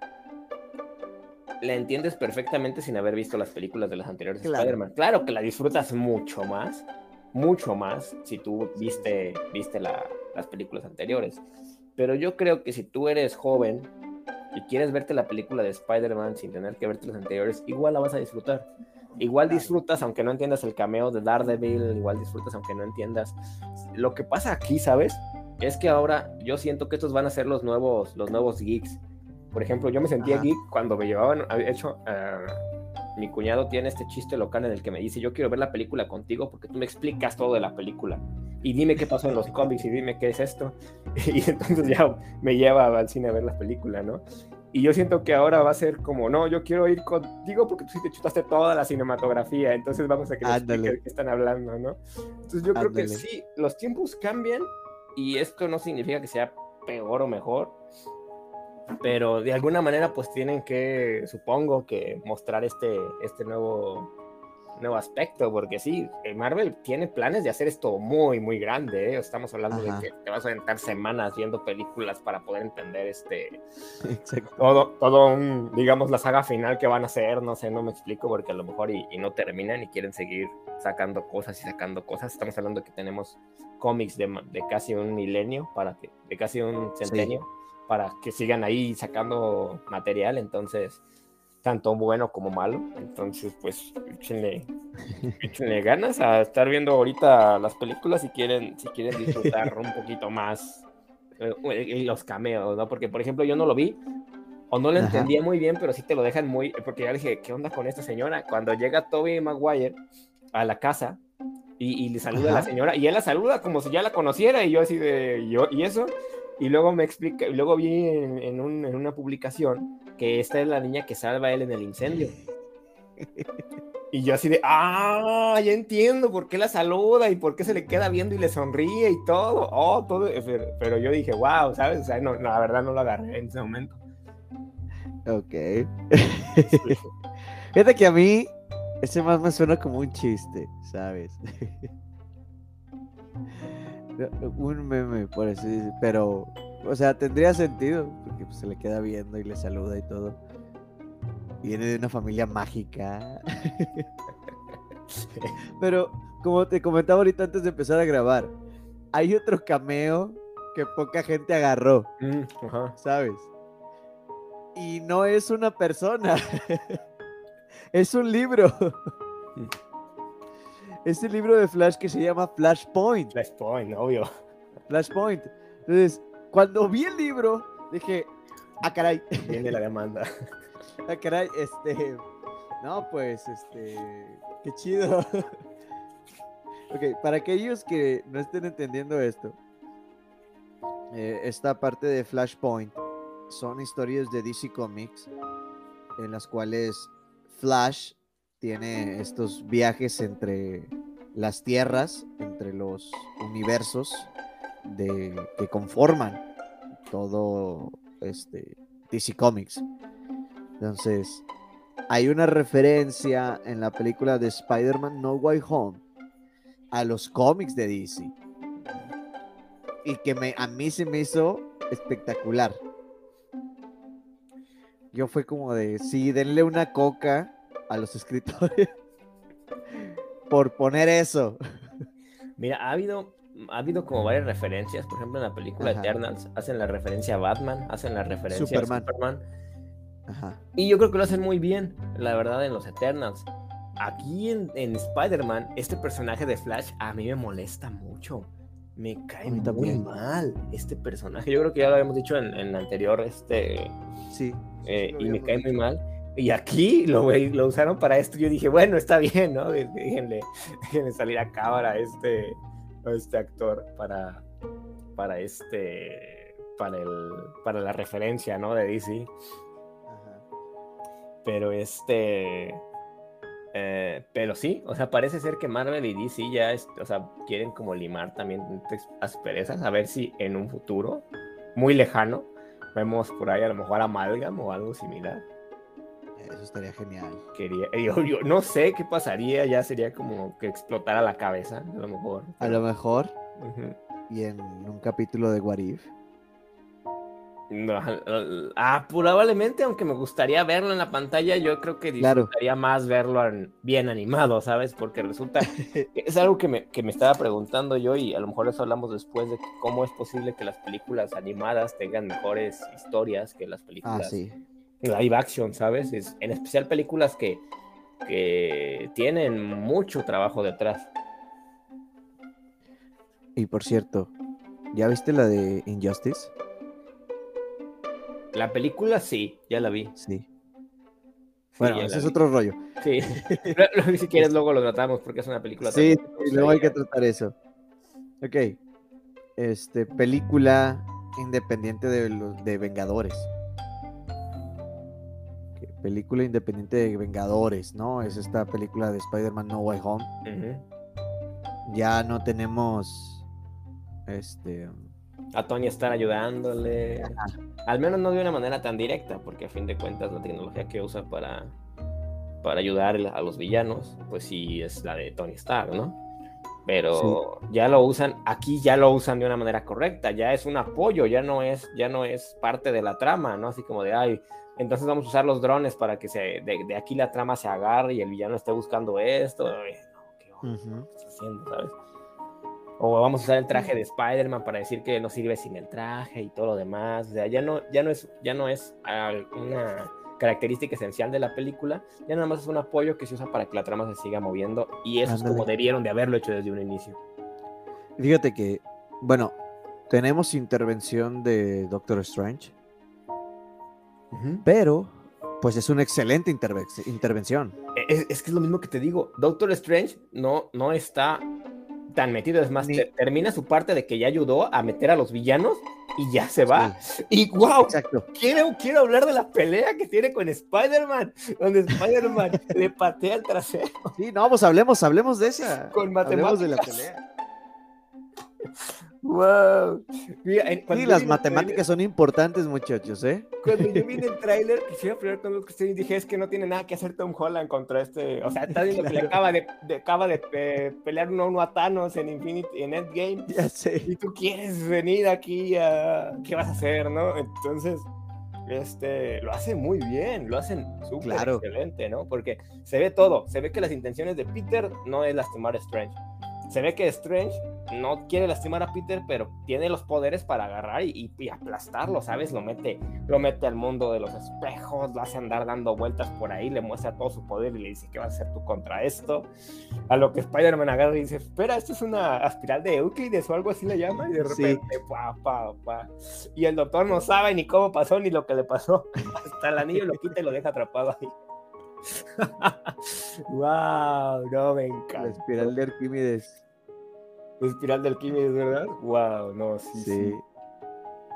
la entiendes perfectamente sin haber visto las películas de las anteriores de Claro. Spider-Man. Claro que la disfrutas mucho más, mucho más si tú viste, viste la- las películas anteriores. Pero yo creo que si tú eres joven y quieres verte la película de Spider-Man sin tener que verte las anteriores, igual la vas a disfrutar. Igual disfrutas aunque no entiendas el cameo de Daredevil, igual disfrutas aunque no entiendas. Lo que pasa aquí, ¿sabes? Es que ahora yo siento que estos van a ser los nuevos, los nuevos geeks. Por ejemplo, yo me sentía Ajá. geek cuando me llevaban, hecho, ah, mi cuñado tiene este chiste local en el que me dice, yo quiero ver la película contigo porque tú me explicas todo de la película. Y dime qué pasó en los cómics y dime qué es esto. Y entonces ya me lleva al cine a ver la película, ¿no? Y yo siento que ahora va a ser como, no, yo quiero ir contigo porque tú sí te chutaste toda la cinematografía, entonces vamos a que qué están hablando, ¿no? Entonces yo creo que sí, los tiempos cambian y esto no significa que sea peor o mejor, pero de alguna manera pues tienen que, supongo que mostrar este, este nuevo, nuevo aspecto, porque sí, eh, Marvel tiene planes de hacer esto muy, muy grande. ¿eh? Estamos hablando de que te vas a aventar semanas viendo películas para poder entender este. Todo, todo un, digamos, la saga final que van a hacer, no sé, no me explico, porque a lo mejor y, no terminan y quieren seguir sacando cosas y sacando cosas. Estamos hablando que tenemos cómics de, de casi un milenio, para que, de casi un centenio, para que sigan ahí sacando material, entonces tanto bueno como malo. Entonces, pues, échenle, ganas a estar viendo ahorita las películas si quieren, si quieren disfrutar un poquito más eh, los cameos, ¿no? Porque, por ejemplo, yo no lo vi o no lo entendía muy bien, pero sí te lo dejan muy, porque ya dije, ¿qué onda con esta señora? Cuando llega Toby Maguire a la casa y, le saluda a la señora, y él la saluda como si ya la conociera, y yo así de, yo, ¿y eso? Y luego me explica, luego vi en, en, un, en una publicación que esta es la niña que salva a él en el incendio. Y yo así de, ah, ya entiendo por qué la saluda y por qué se le queda viendo y le sonríe y todo. Oh, todo. Pero, yo dije, wow, ¿sabes? O sea, no, la verdad no lo agarré en ese momento. Ok. Fíjate que a mí ese más me suena como un chiste, ¿sabes? un meme, por así Pero o sea, tendría sentido, porque pues, se le queda viendo y le saluda y todo. Viene de una familia mágica. Pero, como te comentaba ahorita antes de empezar a grabar, hay otro cameo que poca gente agarró. Mm, ¿Sabes? Y no es una persona. es un libro. Es el libro de Flash que se llama Flashpoint. Flashpoint, obvio. Flashpoint. Entonces, cuando vi el libro, dije, ah, caray. Viene la demanda. ah, caray, este. No, pues, este. Qué chido. ok, para aquellos que no estén entendiendo esto, eh, esta parte de Flashpoint son historias de DC Comics en las cuales Flash tiene estos viajes entre las tierras, entre los universos de, que conforman todo este DC Comics. Entonces, hay una referencia en la película de Spider-Man No Way Home a los cómics de DC. Y que me, a mí se me hizo espectacular. Yo fue como de, sí, denle una coca a los escritores por poner eso. Mira, ha habido ha habido como varias referencias. Por ejemplo, en la película Eternals hacen la referencia a Batman, hacen la referencia a Superman. Y yo creo que lo hacen muy bien, la verdad, en los Eternals. Aquí en, Spider-Man, este personaje de Flash a mí me molesta mucho. Me cae muy mal este personaje. Yo creo que ya lo habíamos dicho en, el anterior, este. Sí. Eh, y me cae muy mal. Y aquí lo, lo usaron para esto. Yo dije, bueno, está bien, ¿no? Déjenle, déjenle salir a cámara este, este actor para, para este, para el, para la referencia, ¿no? De DC. Pero este, eh, pero sí, o sea, parece ser que Marvel y DC ya, o sea, quieren como limar también asperezas, a ver si en un futuro muy lejano vemos por ahí a lo mejor Amalgam o algo similar. Eso estaría genial. Quería, yo, no sé qué pasaría, ya sería como que explotara la cabeza, a lo mejor. A lo mejor. Y en un capítulo de What If. ah, probablemente, aunque me gustaría verlo en la pantalla, yo creo que disfrutaría más verlo bien animado, ¿sabes? Porque resulta, es algo que me, que me, estaba preguntando yo y a lo mejor eso hablamos después de cómo es posible que las películas animadas tengan mejores historias que las películas ah, sí live action, ¿sabes? Es, en especial películas que, que tienen mucho trabajo detrás. Y por cierto, ¿ya viste la de Injustice? La película sí, ya la vi. Sí. Bueno, ese es otro rollo. Sí. si quieres, luego lo tratamos porque es una película. Sí, luego hay que tratar eso. Ok. Este, película independiente de los de Vengadores película independiente de Vengadores, ¿no? Es esta película de Spider-Man No Way Home. Ya no tenemos este a Tony estar ayudándole. Al menos no de una manera tan directa, porque a fin de cuentas la tecnología que usa para para ayudar a los villanos, pues sí es la de Tony Stark, ¿no? Pero ya lo usan, aquí ya lo usan de una manera correcta, ya es un apoyo, ya no es, ya no es parte de la trama, ¿no? Así como de, ay, entonces vamos a usar los drones para que se, de, aquí la trama se agarre y el villano esté buscando esto. No, ¿qué, estás haciendo, sabes? O vamos a usar el traje de Spider-Man para decir que no sirve sin el traje y todo lo demás. O sea, ya no, ya no es, ya no es una característica esencial de la película, ya nada más es un apoyo que se usa para que la trama se siga moviendo y eso es como debieron de haberlo hecho desde un inicio. Fíjate que, bueno, tenemos intervención de Doctor Strange, pero pues es una excelente intervención. E-, es, es, que es lo mismo que te digo, Doctor Strange no, no está tan metido, es más, termina su parte de que ya ayudó a meter a los villanos y ya se va. Y wow, Exacto. Quiero, quiero hablar de la pelea que tiene con Spider-Man, donde Spider-Man le patea el trasero. Sí, no, pues hablemos, hablemos de esa. Con matemáticas. de la pelea. Wow. sí, las matemáticas son importantes, muchachos, ¿eh? Cuando yo vi el tráiler, quisiera pelear con los que dije, es que no tiene nada que hacer Tom Holland contra este, o sea, está diciendo que le acaba de, acaba de eh, pelear uno a uno a Thanos en Infinity, en Endgame. Ya sé. Y tú quieres venir aquí a, ¿qué vas a hacer, no? Entonces, este, lo hace muy bien, lo hacen súper excelente, ¿no? Porque se ve todo, se ve que las intenciones de Peter no es lastimar a Strange se ve que Strange no quiere lastimar a Peter, pero tiene los poderes para agarrar y, aplastarlo, ¿sabes? Lo mete, lo mete al mundo de los espejos, lo hace andar dando vueltas por ahí, le muestra todo su poder y le dice, ¿qué vas a hacer tú contra esto? A lo que Spider-Man agarra y dice, espera, esto es una espiral de Euclides o algo así le llama, y de repente, pa, pa, pa. Y el doctor no sabe ni cómo pasó ni lo que le pasó. Hasta el anillo lo quita y lo deja atrapado ahí. wow, no me encanta. La espiral de Arquímedes. Espiral de Arquímedes, ¿verdad? Wow, no, sí, sí.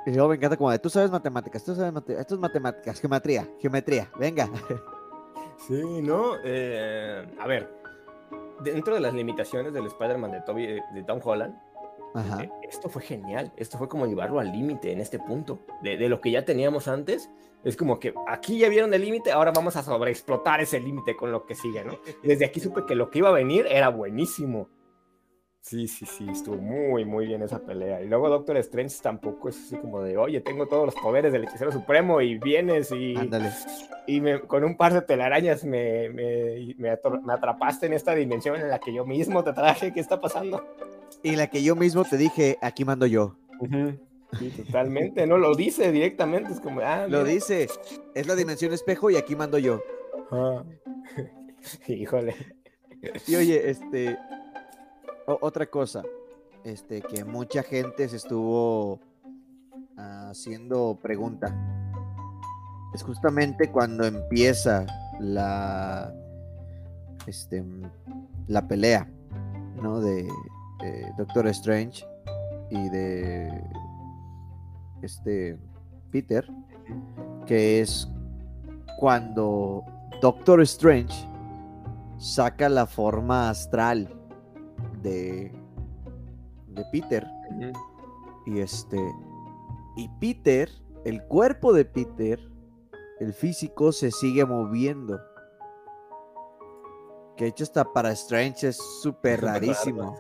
Y luego me encanta como de, tú sabes matemáticas, tú sabes matemáticas, esto es matemáticas, geometría, geometría, venga. Sí, ¿no? Eh, a ver, dentro de las limitaciones del Spider-Man de, Toby, de Tom Holland, eh, esto fue genial, esto fue como llevarlo al límite en este punto, de, de, lo que ya teníamos antes, es como que aquí ya vieron el límite, ahora vamos a sobreexplotar ese límite con lo que sigue, ¿no? Desde aquí supe que lo que iba a venir era buenísimo. Sí, sí, sí, estuvo muy, muy bien esa pelea. Y luego Doctor Strange tampoco es así como de, oye, tengo todos los poderes del hechicero supremo y vienes y, y me, con un par de telarañas me, me, me, atrapaste en esta dimensión en la que yo mismo te traje, ¿qué está pasando? Y la que yo mismo te dije, aquí mando yo. Sí, totalmente, no lo dice directamente, es como, ah, lo dice, es la dimensión espejo y aquí mando yo. Ah. Híjole. Y oye, este, otra cosa, este, que mucha gente se estuvo haciendo pregunta. Es justamente cuando empieza la, este, la pelea, ¿no? De, de Doctor Strange y de este Peter, que es cuando Doctor Strange saca la forma astral de, de Peter. Y este. Y Peter, el cuerpo de Peter, el físico se sigue moviendo. Que hecho está para Strange es súper rarísimo.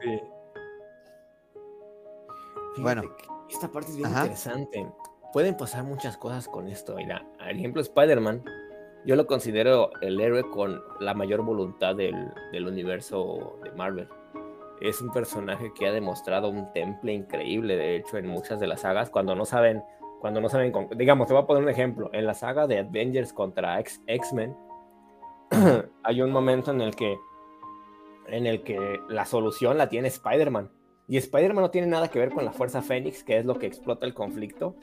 Bueno, esta parte es bien interesante. Pueden pasar muchas cosas con esto. Mira, por ejemplo, Spider-Man, yo lo considero el héroe con la mayor voluntad del, del, universo de Marvel. Es un personaje que ha demostrado un temple increíble, de hecho, en muchas de las sagas, cuando no saben, cuando no saben, digamos, te voy a poner un ejemplo. En la saga de Avengers contra X-Men, hay un momento en el que en el que la solución la tiene Spider-Man y Spider-Man no tiene nada que ver con la Fuerza Fénix, que es lo que explota el conflicto,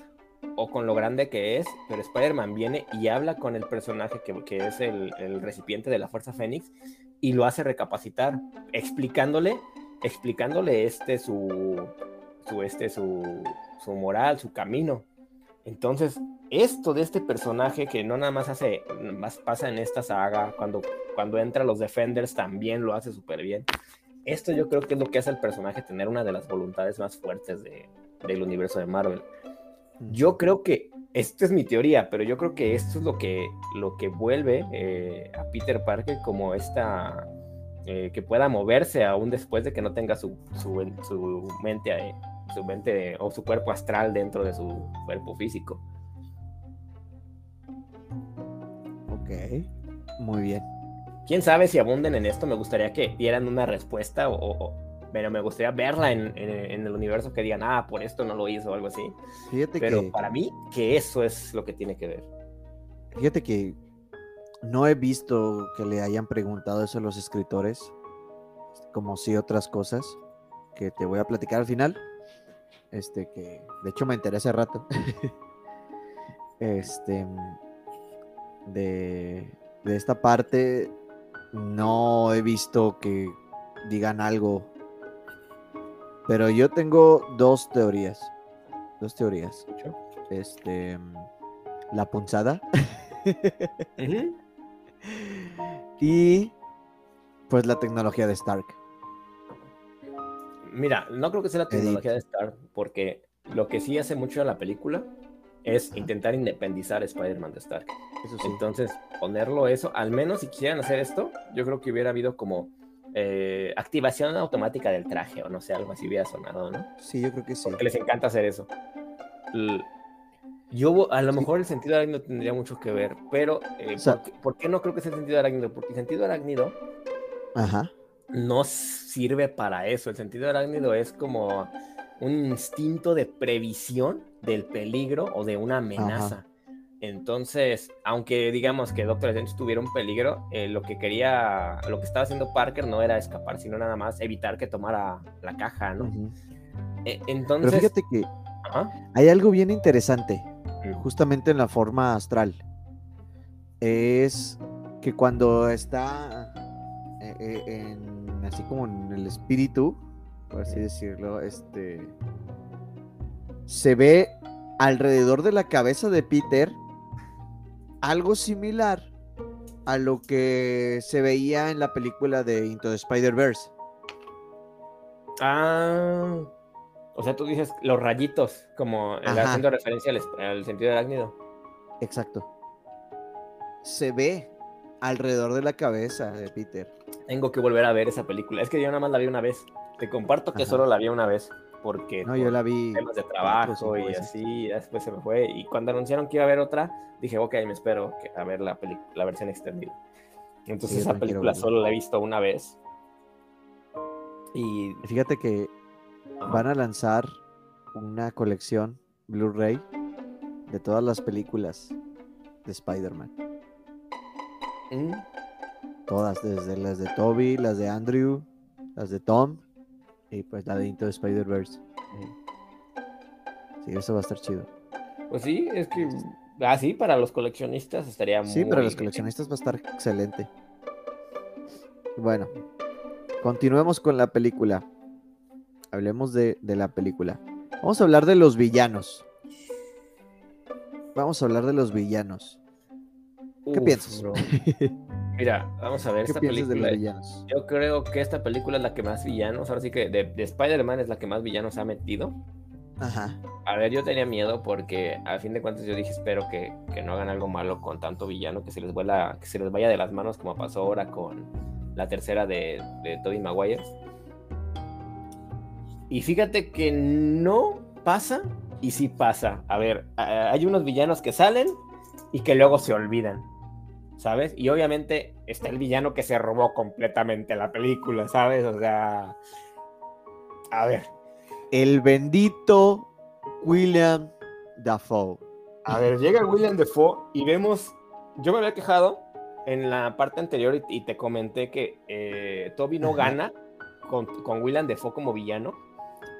o con lo grande que es, pero Spider-Man viene y habla con el personaje que, que es el, el, recipiente de la Fuerza Fénix y lo hace recapacitar, explicándole, explicándole este su, su, este, su, su moral, su camino. Entonces, esto de este personaje que no nada más hace, más pasa en esta saga, cuando, cuando entra los Defenders también lo hace súper bien esto yo creo que es lo que hace al personaje tener una de las voluntades más fuertes de, del universo de Marvel. Yo creo que Esta es mi teoría, pero yo creo que esto es lo que, lo que vuelve eh, a Peter Parker como esta, eh, que pueda moverse aún después de que no tenga su, su, su mente, su mente o su cuerpo astral dentro de su cuerpo físico. Ok, muy bien. Quién sabe si abunden en esto, me gustaría que dieran una respuesta o, pero me gustaría verla en, el universo que digan, ah, por esto no lo hizo o algo así. Fíjate pero para mí, que eso es lo que tiene que ver. Fíjate que no he visto que le hayan preguntado eso a los escritores, como si otras cosas, que te voy a platicar al final. Este, que de hecho me enteré hace rato. este, de, de esta parte no he visto que digan algo. Pero yo tengo dos teorías. Dos teorías. Este. La punzada. y. Pues la tecnología de Stark. Mira, no creo que sea la tecnología de Stark, porque lo que sí hace mucho en la película es intentar independizar a Spider-Man de Stark. Eso Entonces, ponerlo eso, al menos si quisieran hacer esto, yo creo que hubiera habido como eh, activación automática del traje, o no sé, algo así hubiera sonado, ¿no? Sí, yo creo que sí. Porque les encanta hacer eso. Yo, a lo mejor el sentido arácnido tendría mucho que ver, pero eh, ¿por, qué, no creo que sea el sentido arácnido? Porque el sentido arácnido no sirve para eso. El sentido arácnido es como un instinto de previsión del peligro o de una amenaza. Entonces, aunque digamos que Doctor Strange tuviera un peligro, eh, lo que quería, lo que estaba haciendo Parker no era escapar, sino nada más evitar que tomara la caja, ¿no? entonces. Pero fíjate que hay algo bien interesante. Justamente en la forma astral. Es que cuando está eh, eh, en, así como en el espíritu, por así decirlo, este se ve alrededor de la cabeza de Peter algo similar a lo que se veía en la película de Into the Spider-Verse. Ah, o sea, tú dices los rayitos, como haciendo referencia al, sentido arácnido. Exacto. Se ve alrededor de la cabeza de Peter. Tengo que volver a ver esa película. Es que yo nada más la vi una vez. Te comparto que solo la vi una vez porque no, yo la vi temas de trabajo y así, después se me fue. Y cuando anunciaron que iba a haber otra, dije, ok, me espero a ver la, la versión extendida. Entonces esa película solo la he visto una vez. Y fíjate que van a lanzar una colección Blu-ray de todas las películas de Spider-Man. Mm. Todas, desde las de Toby, las de Andrew, las de Tom y pues la de Into Spider-Verse. Sí, eso va a estar chido. Pues sí, es que. Ah, sí, para los coleccionistas estaría muy. Sí, para los coleccionistas va a estar excelente. Bueno, continuemos con la película. Hablemos de, de la película. Vamos a hablar de los villanos. Vamos a hablar de los villanos. ¿Qué piensas? Mira, vamos a ver esta película. Yo creo que esta película es la que más villanos, ahora sí que de, Spider-Man es la que más villanos ha metido. Ajá. A ver, yo tenía miedo porque a fin de cuentas yo dije, espero que, no hagan algo malo con tanto villano, que se les vuela, que se les vaya de las manos como pasó ahora con la tercera de, de Tobey Maguire. Y fíjate que no pasa y sí pasa. A ver, hay unos villanos que salen y que luego se olvidan. ¿sabes? Y obviamente está el villano que se robó completamente la película, ¿sabes? O sea, a ver. El bendito William Dafoe. A ver, llega William Dafoe y vemos, yo me había quejado en la parte anterior y, te comenté que eh, Toby no gana con, con William Dafoe como villano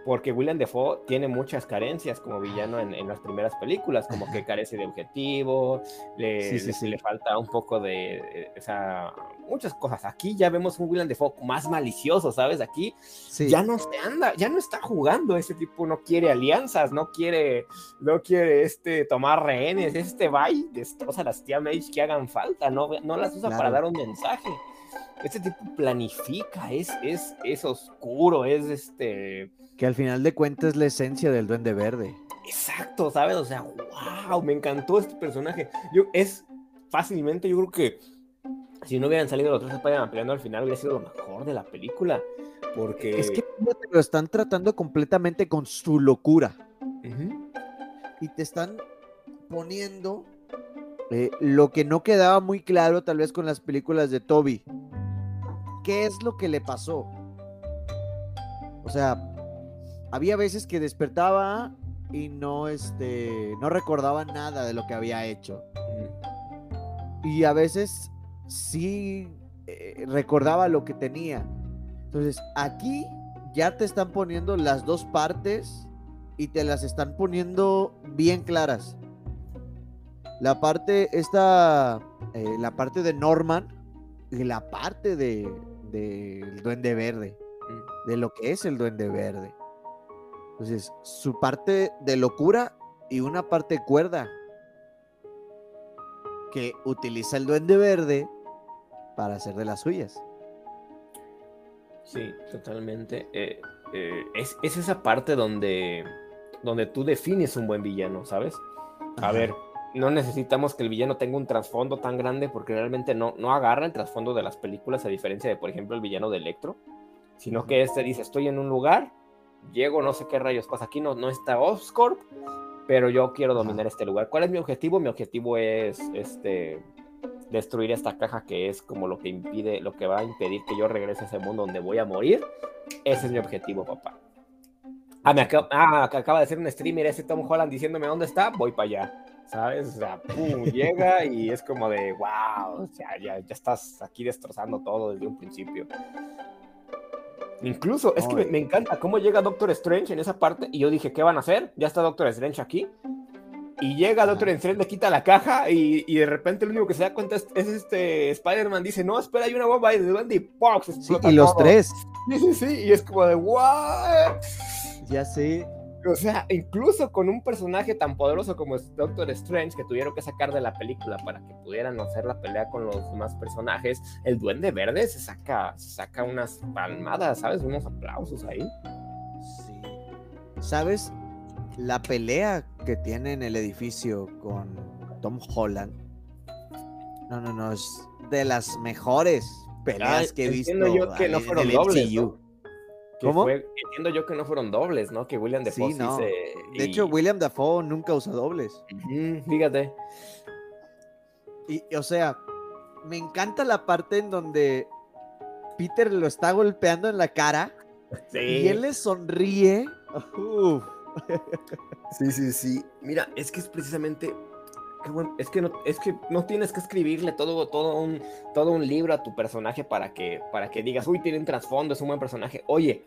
porque William Defoe tiene muchas carencias como villano en, las primeras películas, como que carece de objetivo, le, le, falta un poco de, o sea, muchas cosas. Aquí ya vemos un William Defoe más malicioso, ¿sabes? Aquí ya no se anda, ya no está jugando, ese tipo no quiere alianzas, no quiere, no quiere este, tomar rehenes, este va y destroza las tía Mage que hagan falta, no, no las usa para dar un mensaje. Este tipo planifica, es, es, es oscuro, es este... Que al final de cuentas es la esencia del duende verde. Exacto, ¿sabes? O sea, wow, me encantó este personaje. Yo, es fácilmente, yo creo que si no hubieran salido los tres Spider-Man peleando al final, hubiera sido lo mejor de la película. Porque. Es que lo están tratando completamente con su locura. Y te están poniendo eh, lo que no quedaba muy claro, tal vez con las películas de Toby. ¿Qué es lo que le pasó? O sea, había veces que despertaba y no, este, no recordaba nada de lo que había hecho. Y a veces sí eh, recordaba lo que tenía. Entonces, aquí ya te están poniendo las dos partes y te las están poniendo bien claras. La parte, esta, eh, la parte de Norman y la parte de, del Duende Verde, de lo que es el Duende Verde. Entonces, su parte de locura y una parte cuerda que utiliza el Duende Verde para hacer de las suyas. Sí, totalmente. Eh, eh, es, esa parte donde, donde tú defines un buen villano, ¿sabes? A ver, no necesitamos que el villano tenga un trasfondo tan grande porque realmente no, no agarra el trasfondo de las películas a diferencia de, por ejemplo, el villano de Electro, sino que este dice, estoy en un lugar, llego, no sé qué rayos pasa aquí, no, no está Oscorp, pero yo quiero dominar este lugar. ¿Cuál es mi objetivo? Mi objetivo es este destruir esta caja que es como lo que impide, lo que va a impedir que yo regrese a ese mundo donde voy a morir. Ese es mi objetivo, papá. Ah, me acaba, ah, acaba de ser un streamer ese Tom Holland diciéndome dónde está, voy para allá. ¿sabes? O sea, pum, llega y es como de, wow, o sea, ya, ya estás aquí destrozando todo desde un principio. Incluso, es que me, encanta cómo llega Doctor Strange en esa parte y yo dije, ¿qué van a hacer? Ya está Doctor Strange aquí. Y llega Doctor Strange, le quita la caja y, y, de repente el único que se da cuenta es, este Spider-Man. Dice, no, espera, hay una bomba y de dónde y ¡pox! y los tres. Sí, sí, sí. Y es como de, ¿what? Ya sé. O sea, incluso con un personaje tan poderoso como Doctor Strange, que tuvieron que sacar de la película para que pudieran hacer la pelea con los demás personajes, el Duende Verde se saca, se saca unas palmadas, ¿sabes? Unos aplausos ahí. Sí. ¿Sabes? La pelea que tiene en el edificio con Tom Holland. No, no, no, es de las mejores peleas que he visto. Yo que no fueron dobles, ¿Cómo? entiendo yo que no fueron dobles, ¿no? Que William Dafoe sí, no. De hecho, William Dafoe nunca usa dobles. fíjate. Y, o sea, me encanta la parte en donde Peter lo está golpeando en la cara. Sí. Y él le sonríe. Sí, sí, sí. Mira, es que es precisamente es que no, es que no tienes que escribirle todo, todo, un, todo un libro a tu personaje para que, para que digas, uy, tiene un trasfondo, es un buen personaje. Oye,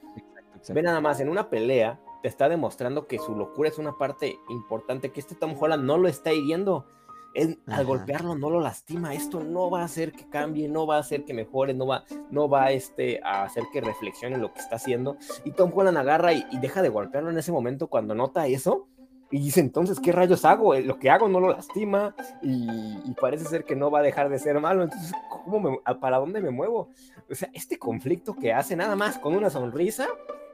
ve nada más, en una pelea te está demostrando que su locura es una parte importante, que este Tom Holland no lo está hiriendo. Él, al golpearlo no lo lastima. Esto no va a hacer que cambie, no va a hacer que mejore, no va, no va este, a hacer que reflexione lo que está haciendo. Y Tom Holland agarra y, y deja de golpearlo en ese momento cuando nota eso y dice, entonces, ¿qué rayos hago? Eh, lo que hago no lo lastima y, parece ser que no va a dejar de ser malo. Entonces, ¿cómo ¿para dónde me muevo? O sea, este conflicto que hace nada más con una sonrisa,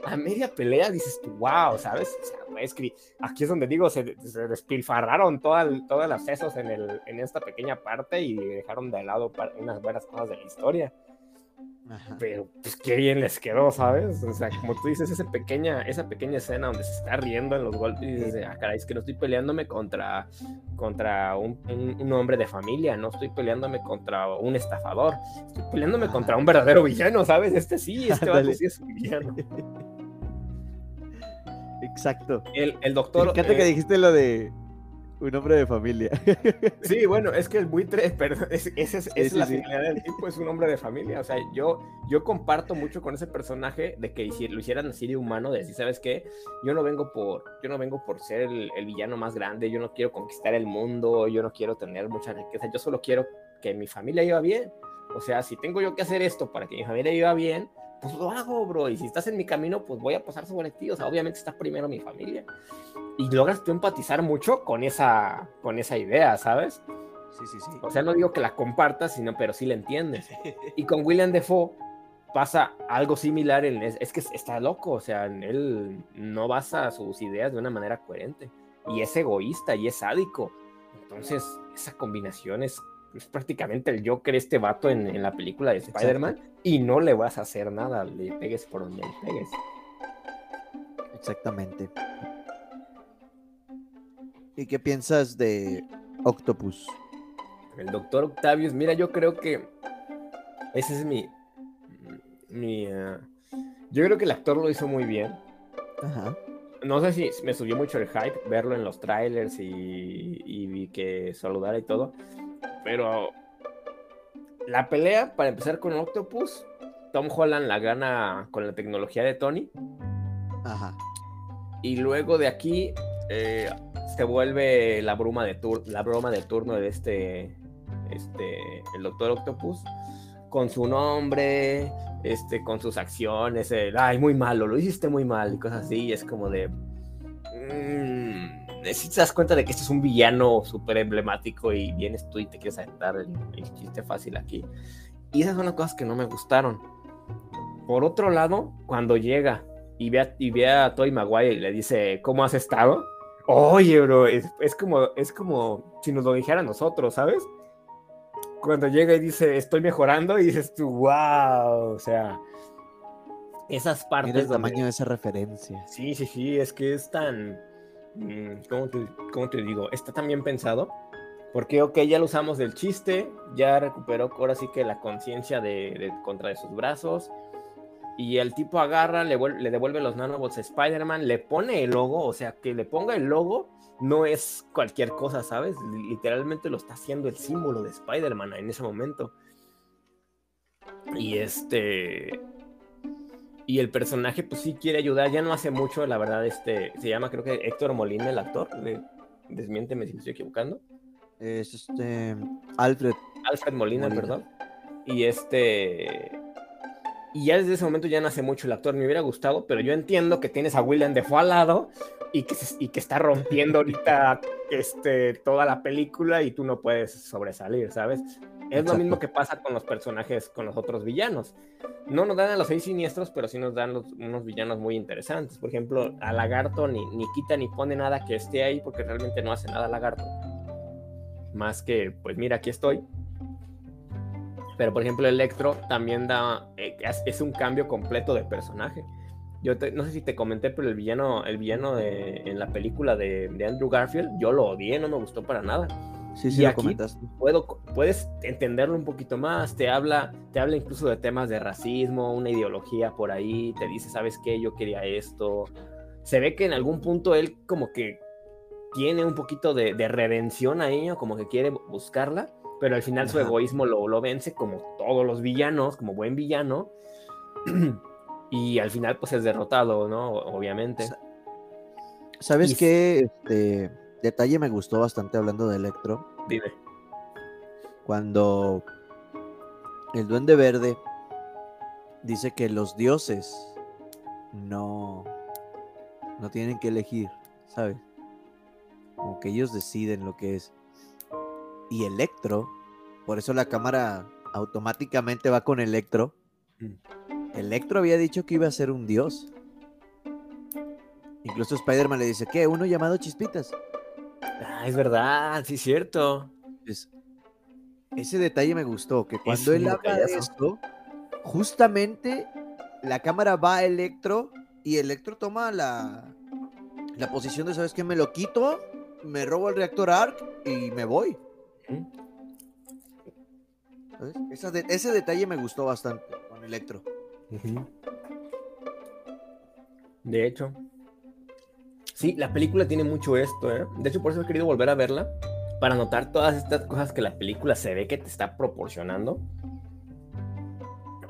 a media pelea dices tú, wow, ¿sabes? O sea, es aquí es donde digo, se, despilfarraron todas todos los sesos en, el, en esta pequeña parte y dejaron de lado unas buenas cosas de la historia. Pero pues qué bien les quedó, ¿sabes? O sea, como tú dices, esa pequeña, esa pequeña escena donde se está riendo en los golpes y dices, ah, caray, es que no estoy peleándome contra, contra un, un, hombre de familia, no estoy peleándome contra un estafador, estoy peleándome contra un verdadero villano, ¿sabes? Este sí, este vato sí es un villano. Exacto. El, el doctor. Fíjate que eh, dijiste lo de un hombre de familia. Sí, bueno, es que el buitre, perdón, es, es, la finalidad del tipo, es un hombre de familia. O sea, yo, yo comparto mucho con ese personaje de que lo hicieran así de humano, de decir, ¿sabes qué? Yo no vengo por, yo no vengo por ser el, el, villano más grande, yo no quiero conquistar el mundo, yo no quiero tener mucha riqueza, yo solo quiero que mi familia iba bien. O sea, si tengo yo que hacer esto para que mi familia iba bien, pues lo hago, bro. Y si estás en mi camino, pues voy a pasar sobre ti. O sea, obviamente está primero mi familia. Y logras tú empatizar mucho con esa, con esa idea, ¿sabes? Sí, sí, sí. O sea, no digo que la compartas, sino, pero sí la entiendes. Y con William Defoe pasa algo similar. En, es, es que está loco, o sea, él no basa sus ideas de una manera coherente. y es egoísta y es sádico. Entonces, esa combinación es, prácticamente el Joker, este vato en, la película de Spider-Man, y no le vas a hacer nada, le pegues por donde le pegues. Exactamente. ¿Y qué piensas de Octopus? El doctor Octavius, mira, yo creo que ese es mi. mi uh, yo creo que el actor lo hizo muy bien. Ajá. No sé si me subió mucho el hype verlo en los trailers y, y vi que saludara y todo. Pero la pelea, para empezar con Octopus, Tom Holland la gana con la tecnología de Tony. Ajá. Y luego de aquí eh, se vuelve la broma de la broma de turno de este, este, el Doctor Octopus, con su nombre, este, con sus acciones, el, ay, muy malo, lo hiciste muy mal y cosas así, y es como de... Mmm, si te das cuenta de que este es un villano súper emblemático y vienes tú y te quieres aventar el, el chiste fácil aquí. Y esas son las cosas que no me gustaron. Por otro lado, cuando llega y ve a, y ve a Toy Maguire y le dice, ¿cómo has estado? Oye, bro, es, como, es como si nos lo dijera a nosotros, ¿sabes? Cuando llega y dice, estoy mejorando, y dices tú, wow, o sea, esas partes. Mira el tamaño de esa referencia. Sí, sí, sí, es que es tan. Mm, ¿Cómo te, cómo te digo? Está tan bien pensado. Porque, ok, ya lo usamos del chiste, ya recuperó ahora sí que la conciencia de, de, contra de sus brazos, y el tipo agarra, le, le devuelve los nanobots a Spider-Man, le pone el logo, o sea, que le ponga el logo no es cualquier cosa, ¿sabes? Literalmente lo está haciendo el símbolo de Spider-Man en ese momento. Y este. Y el personaje, pues sí quiere ayudar, ya no hace mucho, la verdad, este. Se llama, creo que Héctor Molina, el actor. desmiénteme si me estoy equivocando. Es este. Alfred. Alfred Molina. perdón. Y este y ya desde ese momento ya no hace mucho el actor. Me hubiera gustado, pero yo entiendo que tienes a William Defoe al lado y que, y que está rompiendo ahorita este, toda la película y tú no puedes sobresalir, ¿sabes? Es lo mismo que pasa con los personajes, con los otros villanos. No nos dan a los seis siniestros, pero sí nos dan unos villanos muy interesantes. Por ejemplo, a Lagarto ni, ni quita ni pone nada que esté ahí porque realmente no hace nada Lagarto. Más que, pues mira, aquí estoy pero por ejemplo, Electro también da. Eh, es, un cambio completo de personaje. Yo no sé si te comenté, pero el villano, el villano de, en la película de, Andrew Garfield, yo lo odié, no me gustó para nada. Sí, sí, y aquí puedo, puedes entenderlo un poquito más, te habla, te habla incluso de temas de racismo, una ideología por ahí, te dice, ¿sabes qué? Yo quería esto. Se ve que en algún punto él como que tiene un poquito de, de redención ahí, como que quiere buscarla, pero al final su egoísmo lo, lo, vence como todos los villanos, como buen villano, y al final pues es derrotado, ¿no? Obviamente. ¿Sabes qué este, detalle me gustó bastante hablando de Electro? Dime. Cuando el duende verde dice que los dioses no, no tienen que elegir, ¿sabes? Como que ellos deciden lo que es y Electro. Por eso la cámara automáticamente va con Electro. Mm. Electro había dicho que iba a ser un dios. Incluso Spider-Man le dice, ¿qué? Uno llamado Chispitas. Ah, es verdad, sí es cierto. ese detalle me gustó, que cuando él habla de esto, justamente la cámara va a Electro y Electro toma la, la posición de, ¿sabes qué? Me lo quito, me robo el reactor ARC y me voy ese detalle me gustó bastante con Electro. De hecho. Sí, la película tiene mucho esto, ¿eh? De hecho, por eso he querido volver a verla. Para notar todas estas cosas que la película se ve que te está proporcionando.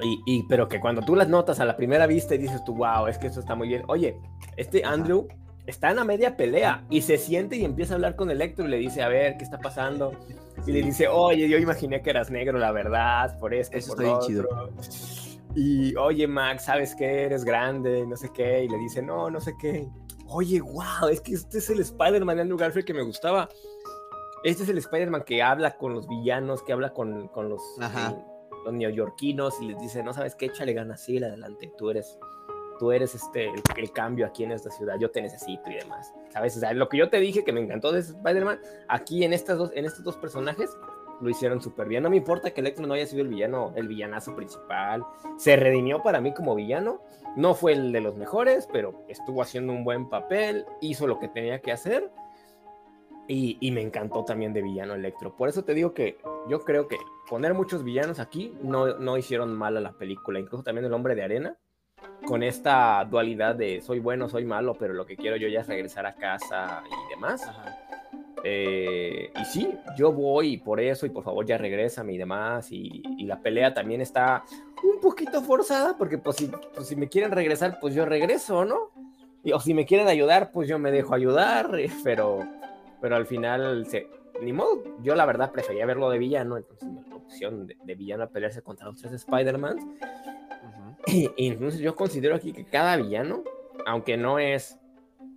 Y, pero que cuando tú las notas a la primera vista y dices tú, wow, es que esto está muy bien. Oye, este Andrew está en la media pelea y se siente y empieza a hablar con Electro y le dice, a ver, ¿qué está pasando? Y le dice, oye, yo imaginé que eras negro, la verdad, por esto, Eso por está chido. Y, oye, Max, ¿sabes qué? Eres grande, no sé qué. Y le dice, no, no sé qué. Oye, wow, es que este es el Spider-Man de Andrew Garfield que me gustaba. Este es el Spider-Man que habla con los villanos, que habla con, con los, eh, los neoyorquinos y les dice, no sabes qué, échale ganas, sí, adelante, tú eres, tú eres este, el, cambio aquí en esta ciudad, yo te necesito y demás. ¿Sabes? O sea, lo que yo te dije que me encantó de Spider-Man, aquí en, estas dos, en estos dos personajes lo hicieron súper bien. No me importa que Electro no haya sido el villano, el villanazo principal. Se redimió para mí como villano. No fue el de los mejores, pero estuvo haciendo un buen papel, hizo lo que tenía que hacer. Y, y, me encantó también de villano Electro. Por eso te digo que yo creo que poner muchos villanos aquí no, no hicieron mal a la película. Incluso también el hombre de arena, con esta dualidad de soy bueno, soy malo, pero lo que quiero yo ya es regresar a casa y demás. Eh, y sí, yo voy por eso y por favor ya regrésame y demás. Y, la pelea también está un poquito forzada porque pues si, pues si, me quieren regresar, pues yo regreso, ¿no? Y, o si me quieren ayudar, pues yo me dejo ayudar, pero, pero al final, se, ni modo, yo la verdad prefería verlo de villano, entonces la opción de, villano a pelearse contra los tres Spider-Man. y, y entonces yo considero aquí que cada villano, aunque no es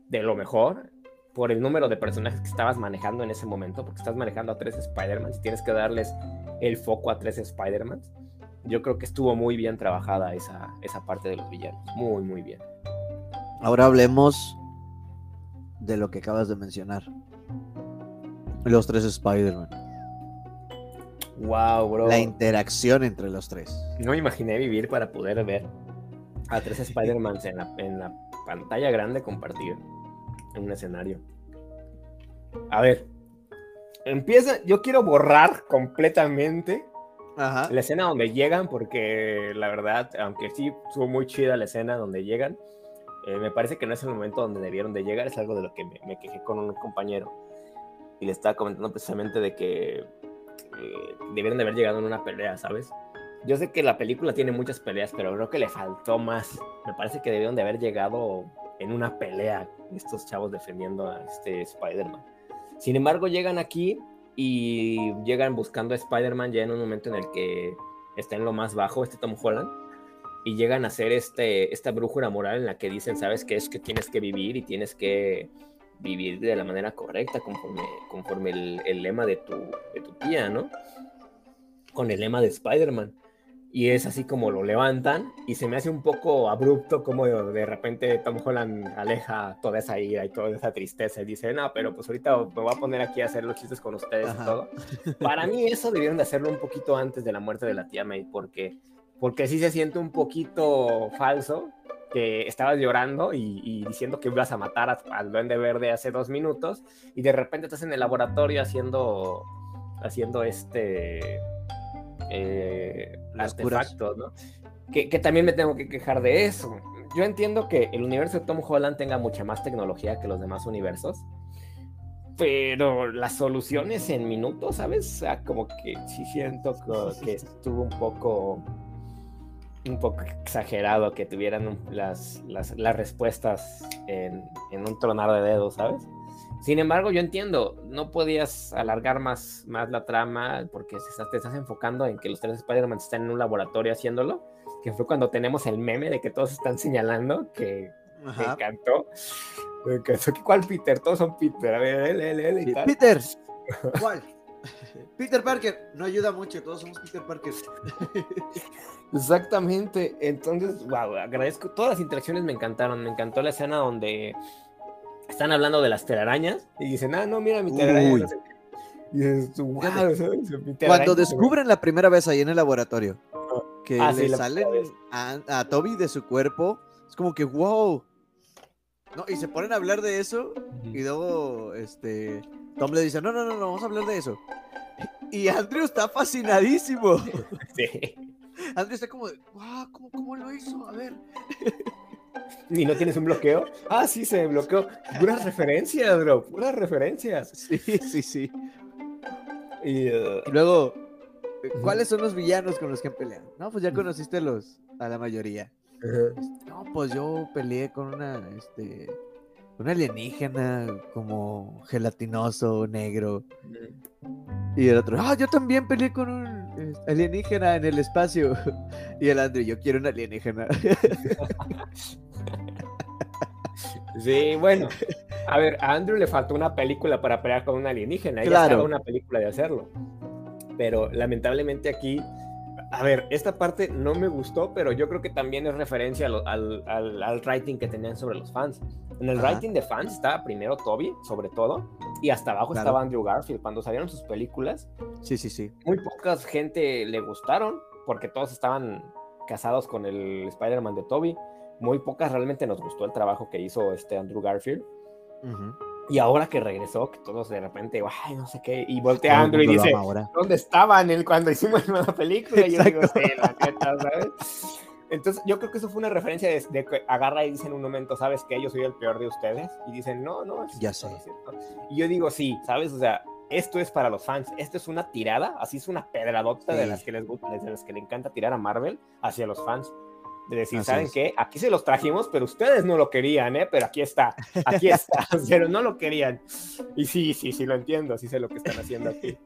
de lo mejor, por el número de personajes que estabas manejando en ese momento, porque estás manejando a tres Spider-Man, tienes que darles el foco a tres Spider-Man. Yo creo que estuvo muy bien trabajada esa, esa parte de los villanos. Muy, muy bien. Ahora hablemos de lo que acabas de mencionar. Los tres Spider-Man. Wow, bro. La interacción entre los tres. No me imaginé vivir para poder ver a tres Spider-Man en la, en la pantalla grande compartir en un escenario. A ver, empieza, yo quiero borrar completamente la escena donde llegan, porque la verdad, aunque sí estuvo muy chida la escena donde llegan, eh, me parece que no es el momento donde debieron de llegar, es algo de lo que me, quejé con un compañero. Y le estaba comentando precisamente de que eh, debieron de haber llegado en una pelea, ¿sabes? Yo sé que la película tiene muchas peleas, pero creo que le faltó más. Me parece que debieron de haber llegado en una pelea estos chavos defendiendo a este Spider-Man. Sin embargo, llegan aquí y llegan buscando a Spider-Man ya en un momento en el que está en lo más bajo, este Tom Holland, y llegan a hacer este, esta brújula moral en la que dicen, sabes que es que tienes que vivir y tienes que vivir de la manera correcta conforme, conforme el, lema de tu, de tu tía, ¿no? Con el lema de Spider-Man y es así como lo levantan y se me hace un poco abrupto como de, repente Tom Holland aleja toda esa ira y toda esa tristeza y dice, no, pero pues ahorita me voy a poner aquí a hacer los chistes con ustedes y todo. Para mí eso debieron de hacerlo un poquito antes de la muerte de la tía May porque, porque sí se siente un poquito falso que estabas llorando y, diciendo que ibas a matar al duende verde hace dos minutos y de repente estás en el laboratorio haciendo, haciendo este eh, artefactos, ¿no? Que, también me tengo que quejar de eso. Yo entiendo que el universo de Tom Holland tenga mucha más tecnología que los demás universos, pero las soluciones en minutos, ¿sabes? O sea, como que sí siento que, estuvo un poco un poco exagerado que tuvieran las, las, respuestas en, en, un tronar de dedos, ¿sabes? Sin embargo, yo entiendo, no podías alargar más, más la trama porque te estás enfocando en que los tres Spider-Man están en un laboratorio haciéndolo, que fue cuando tenemos el meme de que todos están señalando, que me encantó. ¿Cuál Peter? Todos son Peter. A ver, él, él, él y tal. Peter. ¿Cuál? Peter Parker. No ayuda mucho, todos somos Peter Parker. Exactamente. Entonces, wow, agradezco. Todas las interacciones me encantaron. Me encantó la escena donde están hablando de las telarañas y dicen, ah, no, mira mi telaraña. Cuando descubren la primera vez ahí en el laboratorio que ah, le salen a, Toby de su cuerpo, es como que, wow. No, y se ponen a hablar de eso y luego este Tom le dice, no, no, no, no, vamos a hablar de eso. Y Andrew está fascinadísimo. Sí. Andrew está como, wow, ¿cómo, ¿cómo lo hizo? A ver. ¿Y no tienes un bloqueo? Ah, sí, se bloqueó. Puras referencias, bro. Puras referencias. Sí, sí, sí. Y, uh, luego, ¿cuáles son los villanos con los que han peleado? No, pues ya conociste los, a la mayoría. No, pues yo peleé con una, este, una alienígena como gelatinoso, negro. Y el otro, ah, yo también peleé con un alienígena en el espacio. Y el Andrew, yo quiero un alienígena. Sí, bueno. A ver, a Andrew le faltó una película para pelear con un alienígena. Claro. una película de hacerlo. Pero lamentablemente aquí a ver, esta parte no me gustó, pero yo creo que también es referencia al, al, al, writing que tenían sobre los fans. En el writing de fans estaba primero Toby, sobre todo, y hasta abajo estaba Andrew Garfield. Cuando salieron sus películas, sí, sí, sí. Muy poca gente le gustaron, porque todos estaban casados con el Spider-Man de Toby. Muy pocas realmente nos gustó el trabajo que hizo este Andrew Garfield. Y ahora que regresó, que todos de repente, ay, no sé qué, y voltea Andrew y dice, ¿dónde estaban el, cuando hicimos la película? Y yo digo, sí, la neta, ¿sabes? Entonces, yo creo que eso fue una referencia de, que agarra y dice en un momento, ¿sabes qué? Yo soy el peor de ustedes. Y dicen, no, no, es ya sé. y yo digo, sí, ¿sabes? O sea, esto es para los fans. Esto es una tirada, así es una pedradota de las que les gusta, de las que le encanta tirar a Marvel hacia los fans de decir, ¿saben qué? Aquí se los trajimos, pero ustedes no lo querían, ¿eh? Pero aquí está, aquí está, pero no lo querían. Y sí, sí, sí, lo entiendo, sí sé lo que están haciendo aquí.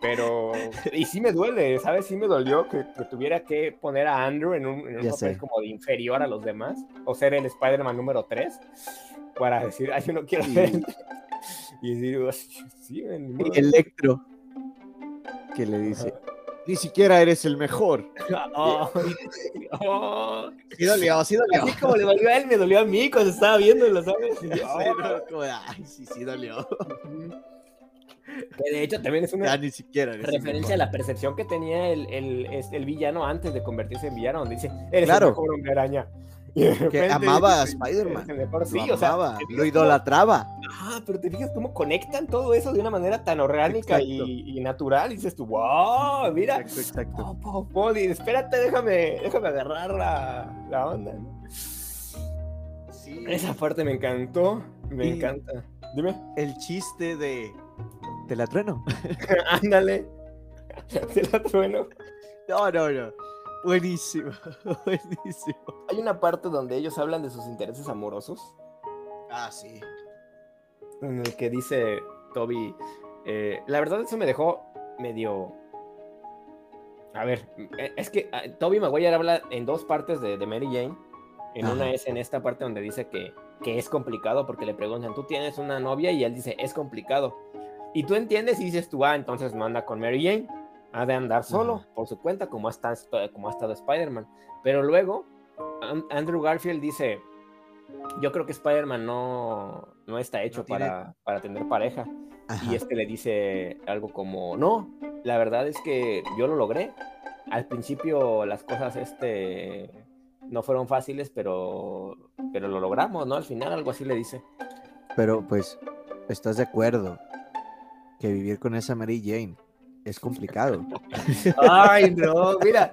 Pero, y sí me duele, ¿sabes? Sí me dolió que, tuviera que poner a Andrew en un, en un papel como de inferior a los demás, o ser el Spider-Man número 3, para decir, ay, yo no quiero ser. Y decir, sí, Electro, que le dice, ni siquiera eres el mejor. Oh, oh. Sí dolió, sí dolió. Así como le dolió a él, me dolió a mí cuando estaba viéndolo, ¿sabes? ay, sí, sí dolió. Que de hecho también es una ni siquiera referencia a la percepción que tenía el, el, el, villano antes de convertirse en villano, donde dice, eres el mejor hombre araña que amaba a Spider-Man. Sí, lo, o sea, lo idolatraba. Ah, pero te fijas cómo conectan todo eso de una manera tan orgánica y, natural. Y dices tú, wow, mira. Exacto, exacto. Oh, espérate, déjame, déjame agarrar la, la onda. Sí. Esa parte me encantó. Me encanta. Dime. El chiste de. Te la trueno. Ándale. Te la trueno. No, no, no. Buenísimo, buenísimo. Hay una parte donde ellos hablan de sus intereses amorosos. Ah, sí. En el que dice Toby. Eh, la verdad, eso me dejó medio. A ver, eh, es que ah, Toby Maguire habla en dos partes de, Mary Jane. En una es en esta parte donde dice que, que es complicado porque le preguntan, ¿tú tienes una novia? Y él dice, es complicado. Y tú entiendes y dices tú, ah, entonces no anda con Mary Jane ha de andar solo por su cuenta, como ha, estado, como ha estado Spider-Man. Pero luego, Andrew Garfield dice, yo creo que Spider-Man no, no está hecho para, para tener pareja. Y este le dice algo como, no, la verdad es que yo lo logré. Al principio las cosas este, no fueron fáciles, pero, pero lo logramos, ¿no? Al final algo así le dice. Pero pues, ¿estás de acuerdo que vivir con esa Mary Jane es complicado. Ay, no, mira,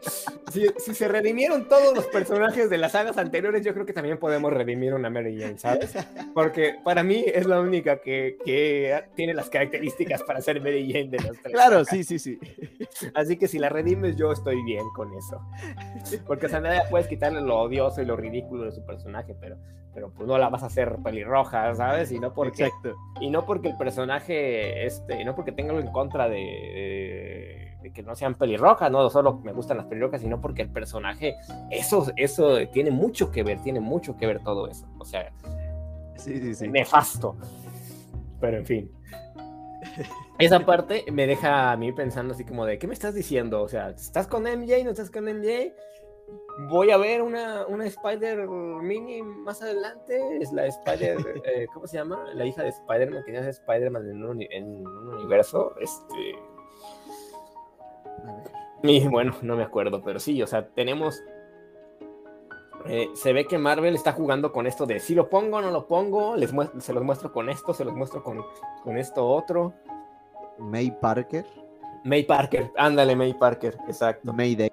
si, se redimieron todos los personajes de las sagas anteriores, yo creo que también podemos redimir una Mary Jane, ¿sabes? Porque para mí es la única que, tiene las características para ser Mary Jane de los tres. Claro, sí, sí, sí. Así que si la redimes, yo estoy bien con eso. Porque, o sea, nada puedes quitarle lo odioso y lo ridículo de su personaje, pero, pero pues no la vas a hacer pelirroja, ¿sabes? Y no porque, Exacto. Y no porque el personaje, este, no porque tenga algo en contra de de, que no sean pelirrojas, no solo me gustan las pelirrojas, sino porque el personaje, eso, eso tiene mucho que ver, tiene mucho que ver todo eso. O sea, nefasto. Pero en fin. Esa parte me deja a mí pensando así como de, ¿qué me estás diciendo? O sea, ¿estás con MJ? ¿No estás con MJ? Voy a ver una, una Spider Mini más adelante. Es la Spider, eh, ¿cómo se llama? La hija de Spider-Man, que ya es Spider-Man en un, en un universo. Este, y bueno, no me acuerdo, pero sí, o sea, tenemos. Eh, se ve que Marvel está jugando con esto de si lo pongo o no lo pongo, les se los muestro con esto, se los muestro con, con esto otro. May Parker. May Parker, ándale, May Parker, exacto. Mayday.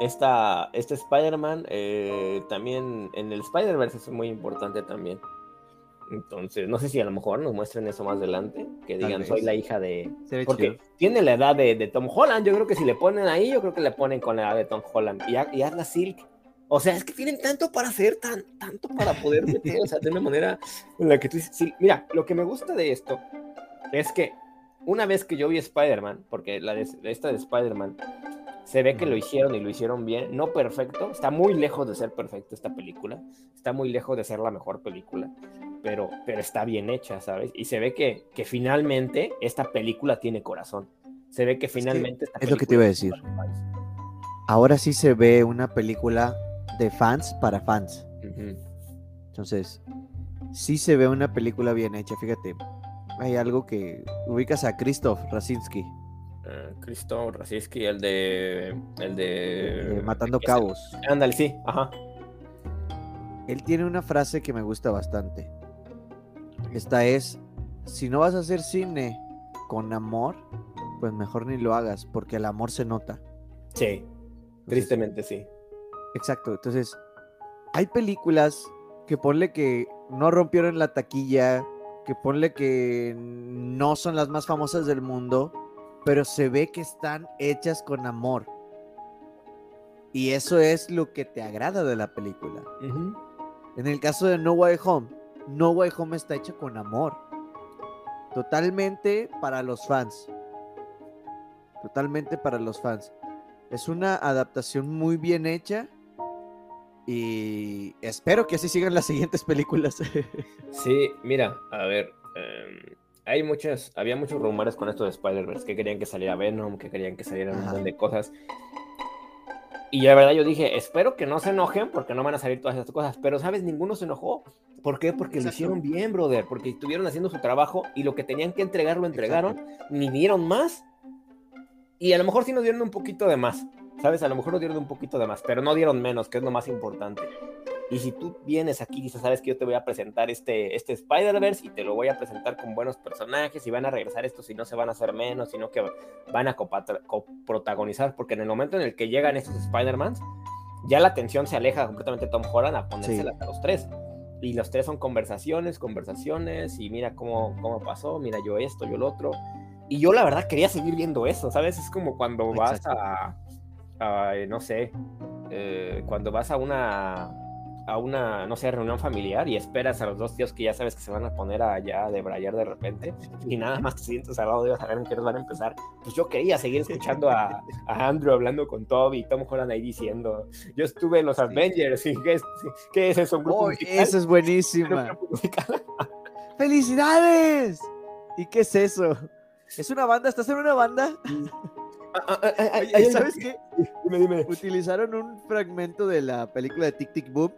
Esta, este Spider-Man eh, también en el Spider-Verse es muy importante también. Entonces, no sé si a lo mejor nos muestren eso más adelante, que digan, soy la hija de... Porque tiene la edad de, Tom Holland, yo creo que si le ponen ahí, yo creo que le ponen con la edad de Tom Holland. Y, y haz la Silk. O sea, es que tienen tanto para hacer, tan, tanto para poder meter, o sea, de una manera en la que tú dices, mira, lo que me gusta de esto es que una vez que yo vi Spider-Man, porque la de, esta de Spider-Man, se ve que lo hicieron y lo hicieron bien, no perfecto, está muy lejos de ser perfecto esta película, está muy lejos de ser la mejor película, pero, está bien hecha, ¿sabes? Y se ve que, que finalmente esta película tiene corazón. Se ve que finalmente... Es, lo que te iba a decir. Ahora sí se ve una película de fans para fans. Entonces, sí se ve una película bien hecha. Fíjate, hay algo que ubicas a Christoph Rasinski. Uh, Christoph Rasinski, el de. El de. Matando Cabos. Ándale, sí, ajá. Él tiene una frase que me gusta bastante. Esta es: si no vas a hacer cine con amor, pues mejor ni lo hagas, porque el amor se nota. Sí, tristemente sí. Exacto, entonces, hay películas que ponle que no rompieron la taquilla, que ponle que no son las más famosas del mundo, pero se ve que están hechas con amor. Y eso es lo que te agrada de la película. En el caso de No Way Home, No Way Home está hecha con amor. Totalmente para los fans. Totalmente para los fans. Es una adaptación muy bien hecha y espero que así sigan las siguientes películas. sí, mira, a ver, em, hay muchas, había muchos rumores con esto de Spider-Verse, que querían que saliera Venom, que querían que salieran un montón de cosas. Y la verdad yo dije, espero que no se enojen porque no van a salir todas estas cosas, pero sabes, ninguno se enojó. ¿Por qué? Porque lo hicieron bien, brother, porque estuvieron haciendo su trabajo y lo que tenían que entregar lo entregaron, ni dieron más. Y a lo mejor sí nos dieron un poquito de más, ¿Sabes? A lo mejor nos dieron un poquito de más, pero no dieron menos, que es lo más importante. Y si tú vienes aquí y dices, sabes que yo te voy a presentar este, este Spider-Verse y te lo voy a presentar con buenos personajes y van a regresar estos y no se van a hacer menos, sino que van a coprotagonizar, porque en el momento en el que llegan estos Spider-Mans, ya la atención se aleja completamente de Tom Holland a ponérsela a los tres. Y los tres son conversaciones, conversaciones, y mira cómo, cómo pasó, mira yo esto, yo lo otro. Y yo la verdad quería seguir viendo eso, ¿sabes? Es como cuando vas a no sé, eh, cuando vas a una, a una, no sé, reunión familiar y esperas a los dos tíos que ya sabes que se van a poner allá de brayar de repente y nada más te sientes al lado de ellos a ver en qué nos van a empezar, pues yo quería seguir escuchando a, a Andrew hablando con Toby y Tom Holland ahí diciendo, yo estuve en los Avengers y ¿qué es, ¿qué es eso? ¿Un eso es buenísimo. ¡Felicidades! ¿Y qué es eso? ¿Es una banda? ¿Estás en una banda? ¿Sabes qué? Dime, dime. Utilizaron un fragmento de la película de Tic Tic Boom.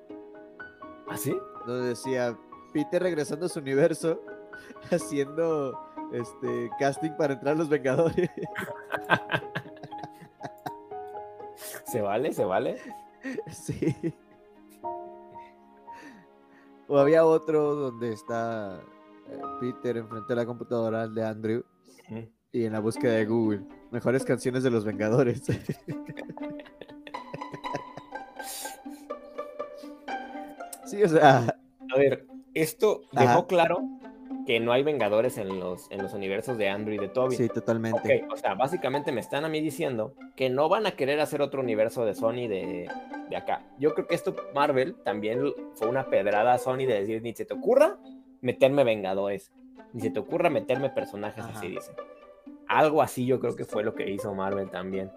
¿Ah, sí? Donde decía Peter regresando a su universo haciendo este casting para entrar a los Vengadores. ¿Se vale? ¿Se vale? Sí. O había otro donde está eh, Peter enfrente de la computadora de Andrew y en la búsqueda de Google. Mejores canciones de los Vengadores. Sí, o sea. A ver, esto dejó claro que no hay Vengadores en los, en los universos de Andrew y de Toby. Sí, totalmente. o sea, básicamente me están a mí diciendo que no van a querer hacer otro universo de Sony de, de acá. Yo creo que esto, Marvel, también fue una pedrada a Sony de decir, ni se te ocurra meterme Vengadores, ni se te ocurra meterme personajes así, dice. Algo así yo creo que fue lo que hizo Marvel también.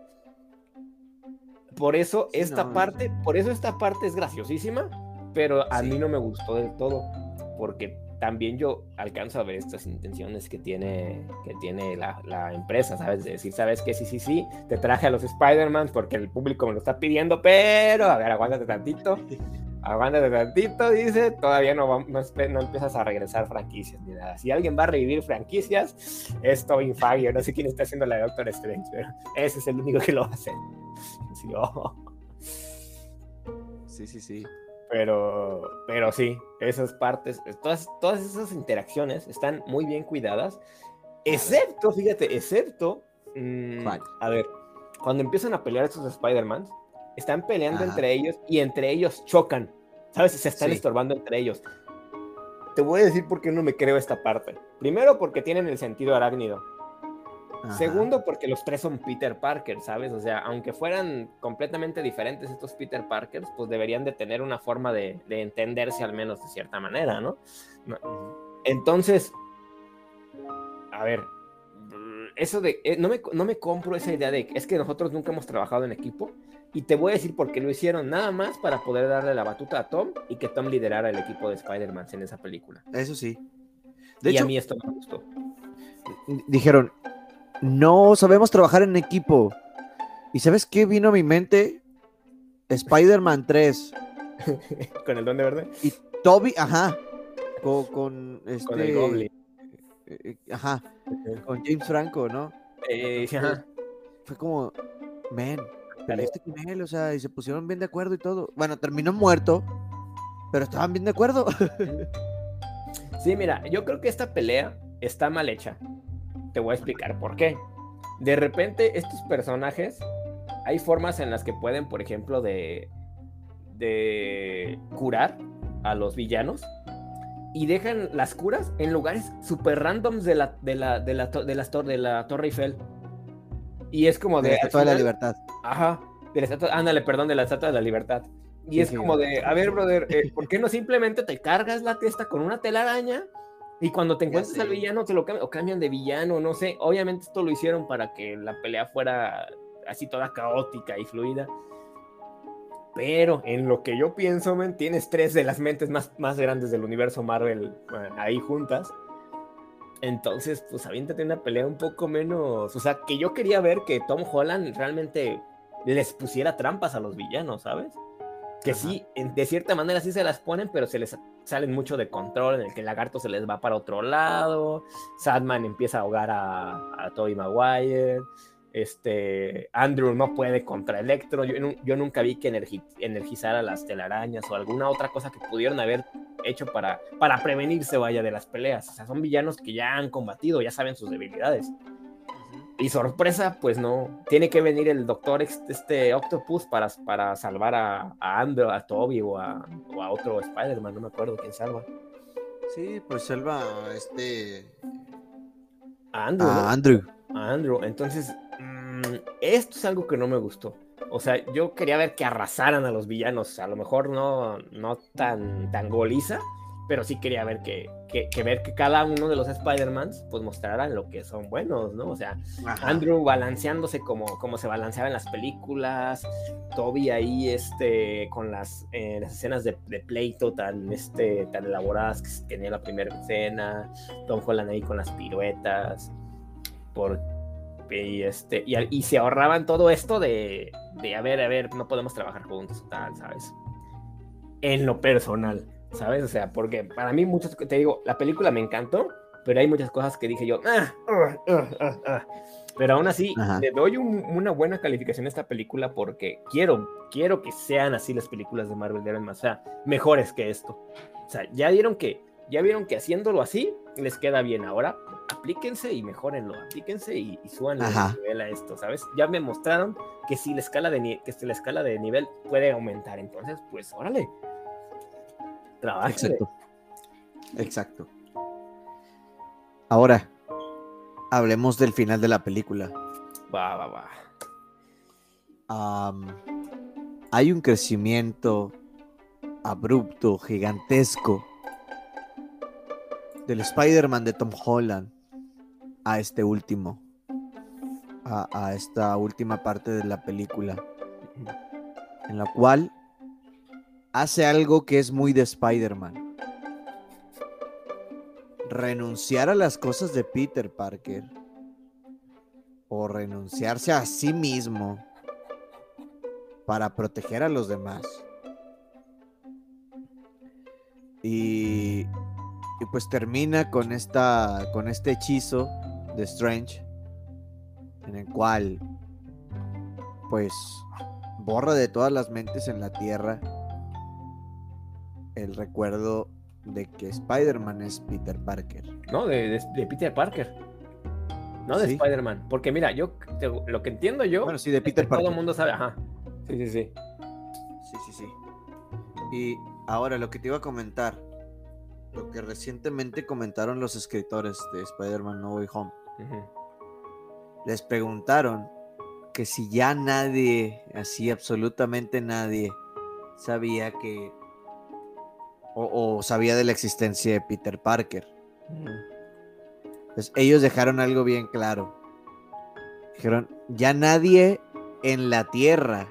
Por eso esta parte, por eso esta parte es graciosísima, pero a mí no me gustó del todo, porque también yo alcanzo a ver estas intenciones que tiene, que tiene la, empresa, ¿sabes? De decir, ¿sabes qué? Sí, sí, sí, te traje a los Spider-Man porque el público me lo está pidiendo, pero a ver, aguántate tantito. de tantito, dice, todavía no, no, empiezas a regresar franquicias ni nada. Si alguien va a revivir franquicias, es Tobin Fabio, no sé quién está haciendo la de Doctor Strange, pero ese es el único que lo va a hacer. Oh. Sí, sí, sí. Pero, pero sí, esas partes, todas, todas esas interacciones están muy bien cuidadas, excepto, fíjate, excepto, mm, a ver, cuando empiezan a pelear estos Spider-Man, están peleando entre ellos y entre ellos chocan. ¿Sabes? Se están estorbando entre ellos. Te voy a decir por qué no me creo esta parte. Primero, porque tienen el sentido arácnido. Segundo, porque los tres son Peter Parker, ¿sabes? O sea, aunque fueran completamente diferentes estos Peter Parkers, pues deberían de tener una forma de, entenderse al menos de cierta manera, ¿no? Entonces, a ver, eso de, eh, no, me, no me compro esa idea de, es que nosotros nunca hemos trabajado en equipo. Y te voy a decir por qué lo hicieron nada más para poder darle la batuta a Tom y que Tom liderara el equipo de Spider-Man en esa película. Eso sí. De y hecho, a mí esto me gustó. Dijeron, no sabemos trabajar en equipo. ¿Y sabes qué vino a mi mente? Spider-Man 3. con el don de verde. Y Toby, ajá. Con, con este. Con el Goblin. eh, eh, Ajá. Con James Franco, ¿no? Eh, ajá. Fue como, man, peleaste con él, o sea, y se pusieron bien de acuerdo y todo. Bueno, terminó muerto, pero estaban bien de acuerdo. Sí, mira, yo creo que esta pelea está mal hecha. Te voy a explicar por qué. De repente, estos personajes, hay formas en las que pueden, por ejemplo, de, de curar a los villanos y dejan las curas en lugares super randoms de la, de la, de la, de las tor- de la Torre Eiffel. Y es como De de. la Estatua de la Libertad. Ajá, de la estatua, ándale, perdón, de la estatua de la libertad. Y Sí, es sí, como de, a ver, brother, eh, ¿por qué no simplemente te cargas la testa con una telaraña? Y cuando te encuentres al villano, te lo cambian, o cambian de villano, no sé. Obviamente esto lo hicieron para que la pelea fuera así toda caótica y fluida. Pero en lo que yo pienso, tienes tres de las mentes más, más grandes del universo Marvel ahí juntas. Entonces, pues aviéntate una pelea un poco menos. O sea, que yo quería ver que Tom Holland realmente les pusiera trampas a los villanos, ¿sabes? Que Ajá. sí, de cierta manera sí se las ponen, pero se les salen mucho de control, en el que el lagarto se les va para otro lado, Sadman empieza a ahogar a, a Tobey Maguire, este, Andrew no puede contra Electro, yo, nu- yo nunca vi que energi- energizara las telarañas o alguna otra cosa que pudieron haber hecho para, para prevenirse, vaya, de las peleas. O sea, son villanos que ya han combatido, ya saben sus debilidades. Y sorpresa, pues no. Tiene que venir el doctor este Octopus para, para salvar a, a Andrew, a Toby o a, o a otro Spider-Man, no me acuerdo quién salva. Sí, pues salva a este. A Andrew. ¿no? A Andrew. a Andrew. Entonces, mm, esto es algo que no me gustó. O sea, yo quería ver que arrasaran a los villanos. A lo mejor no, no tan, tan goliza, pero sí quería ver que, que, que ver que cada uno de los Spider-Mans pues mostraran lo que son buenos, ¿no? O sea, Ajá. Andrew balanceándose como, como se balanceaba en las películas, Toby ahí este, con las, eh, las escenas de, de pleito tan, este, tan elaboradas que tenía la primera escena, Tom Holland ahí con las piruetas, por, y, este, y, y se ahorraban todo esto de, de, a ver, a ver, no podemos trabajar juntos, tal, ¿sabes? En lo personal, ¿sabes? O sea, porque para mí muchas, te digo, la película me encantó, pero hay muchas cosas que dije yo, "Ah, ah, ah, ah". pero aún así Ajá. le doy un- una buena calificación a esta película porque quiero, quiero que sean así las películas de Marvel de más, o sea, mejores que esto. O sea, ya vieron que, ya vieron que haciéndolo así les queda bien. Ahora aplíquense y mejórenlo, aplíquense y, y súbanle el nivel a esto, ¿sabes? Ya me mostraron que si la escala de, que si la escala de nivel puede aumentar, entonces, pues, órale. Exacto. Exacto. Ahora, hablemos del final de la película. Va, va, va. Hay un crecimiento abrupto, gigantesco del Spider-Man de Tom Holland a este último, a, a esta última parte de la película, en la cual hace algo que es muy de Spider-Man. Renunciar a las cosas de Peter Parker o renunciarse a sí mismo para proteger a los demás. Y, y pues termina con esta con este hechizo de Strange en el cual pues borra de todas las mentes en la tierra el recuerdo de que Spider-Man es Peter Parker. No, de, de- de Peter Parker. No de Sí. Spider-Man. Porque mira, yo te- lo que entiendo yo. Bueno, sí, de es que Peter Todo el Parker. mundo sabe. Ajá. Sí, sí, sí. Sí, sí, sí. Y ahora lo que te iba a comentar, lo que recientemente comentaron los escritores de Spider-Man No Way Home, les preguntaron que si ya nadie, así absolutamente nadie, sabía que o, o sabía de la existencia de Peter Parker. Pues ellos dejaron algo bien claro. Dijeron, ya nadie en la Tierra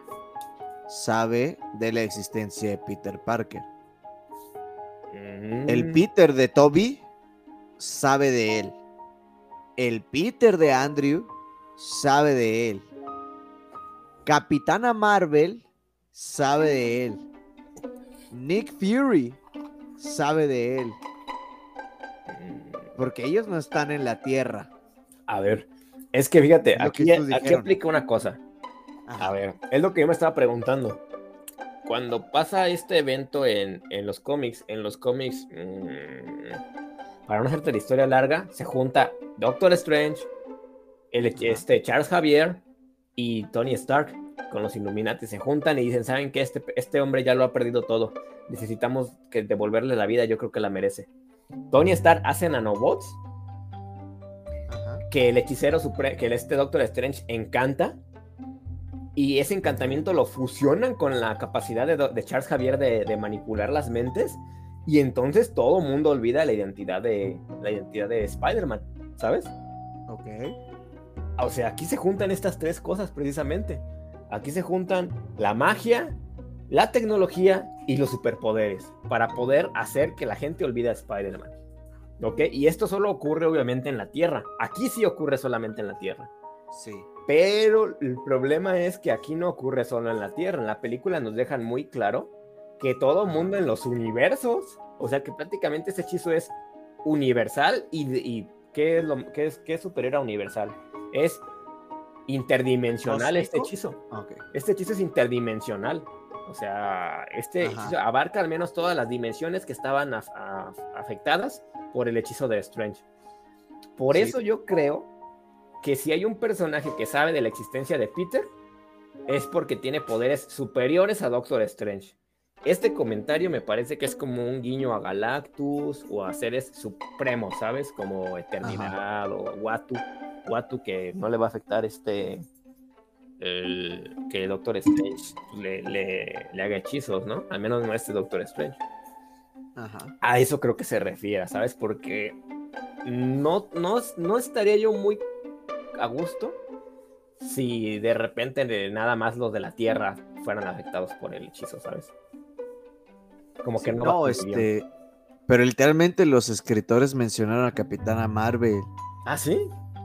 sabe de la existencia de Peter Parker. El Mm. Peter de Toby sabe de él. El Peter de Andrew sabe de él. Capitana Marvel sabe de él. Nick Fury sabe de él. Porque ellos no están en la Tierra. A ver, es que fíjate, aquí, aquí aplica una cosa. A ver, es lo que yo me estaba preguntando. Cuando pasa este evento en, los cómics, en los cómics, mm, para no hacerte la historia larga, se junta Doctor Strange, el, este, Charles Javier y Tony Stark con los Illuminati. Se juntan y dicen, ¿saben que este, este hombre ya lo ha perdido todo? Necesitamos que devolverle la vida, yo creo que la merece. Tony Stark hace nanobots que el hechicero supremo, que este Doctor Strange encanta y ese encantamiento lo fusionan con la capacidad de, Charles Javier de, manipular las mentes y entonces todo mundo olvida la identidad de la identidad de Spider-Man, ¿sabes? Ok. O sea, aquí se juntan estas tres cosas precisamente. Aquí se juntan la magia, la tecnología y los superpoderes para poder hacer que la gente olvide a Spider-Man. ¿Ok? Y esto solo ocurre obviamente en la Tierra. Aquí sí ocurre solamente en la Tierra. Sí. Pero el problema es que aquí no ocurre solo en la Tierra. En la película nos dejan muy claro que todo mundo en los universos, o sea que prácticamente ese hechizo es universal y, ¿qué, es lo, qué, es, ¿qué es superior a universal? Es interdimensional este hechizo. Este hechizo es interdimensional. O sea, este hechizo abarca al menos todas las dimensiones que estaban afectadas por el hechizo de Strange. Por eso yo creo que si hay un personaje que sabe de la existencia de Peter, es porque tiene poderes superiores a Doctor Strange. Este comentario me parece que es como un guiño a Galactus o a seres supremos, ¿sabes? Como Eternidad o Watu. Watu que no le va a afectar este. El, que Doctor Strange le, le, haga hechizos, ¿no? Al menos no este Doctor Strange. A eso creo que se refiere, ¿sabes? Porque no, no, no estaría yo muy a gusto si de repente nada más los de la Tierra fueran afectados por el hechizo, ¿sabes? Como que no. No, este. Pero literalmente los escritores mencionaron a Capitana Marvel. ¿Ah, sí?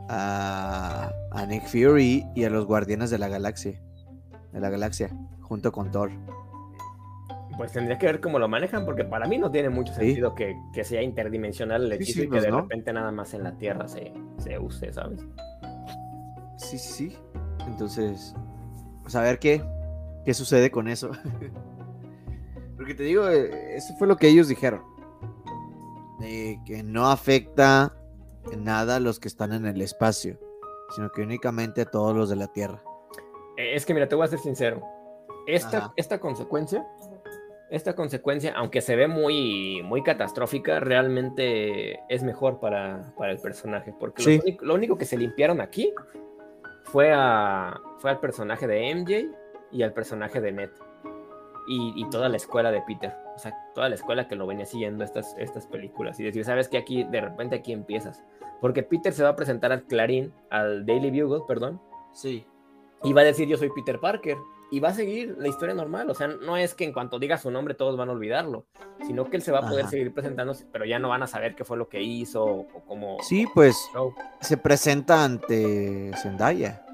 A, a Nick Fury y a los Guardianes de la Galaxia. De la Galaxia, junto con Thor. Pues tendría que ver cómo lo manejan, porque para mí no tiene mucho sentido que, sea interdimensional el hechizo y que de repente nada más en la Tierra se, se use, ¿sabes? Sí, sí, sí. Entonces, pues a ver qué, qué sucede con eso. Porque te digo, eh, eso fue lo que ellos dijeron. que no afecta en nada a los que están en el espacio, sino que únicamente a todos los de la Tierra. Eh, es que mira, te voy a ser sincero. Esta, esta consecuencia, esta consecuencia, aunque se ve muy, muy catastrófica, realmente es mejor para, el personaje. Porque lo único que se limpiaron aquí fue, a, fue al personaje de MJ y al personaje de Ned. Y, toda la escuela de Peter. O sea, toda la escuela que lo venía siguiendo estas, estas películas. Y decir, sabes que aquí, de repente aquí empiezas. Porque Peter se va a presentar al Clarín, al Daily Bugle, perdón. Sí. Y va a decir, yo soy Peter Parker y va a seguir la historia normal. O sea, no es que en cuanto diga su nombre todos van a olvidarlo, sino que él se va a poder seguir presentándose, pero ya no van a saber qué fue lo que hizo o cómo. Sí, pues se presenta ante Zendaya.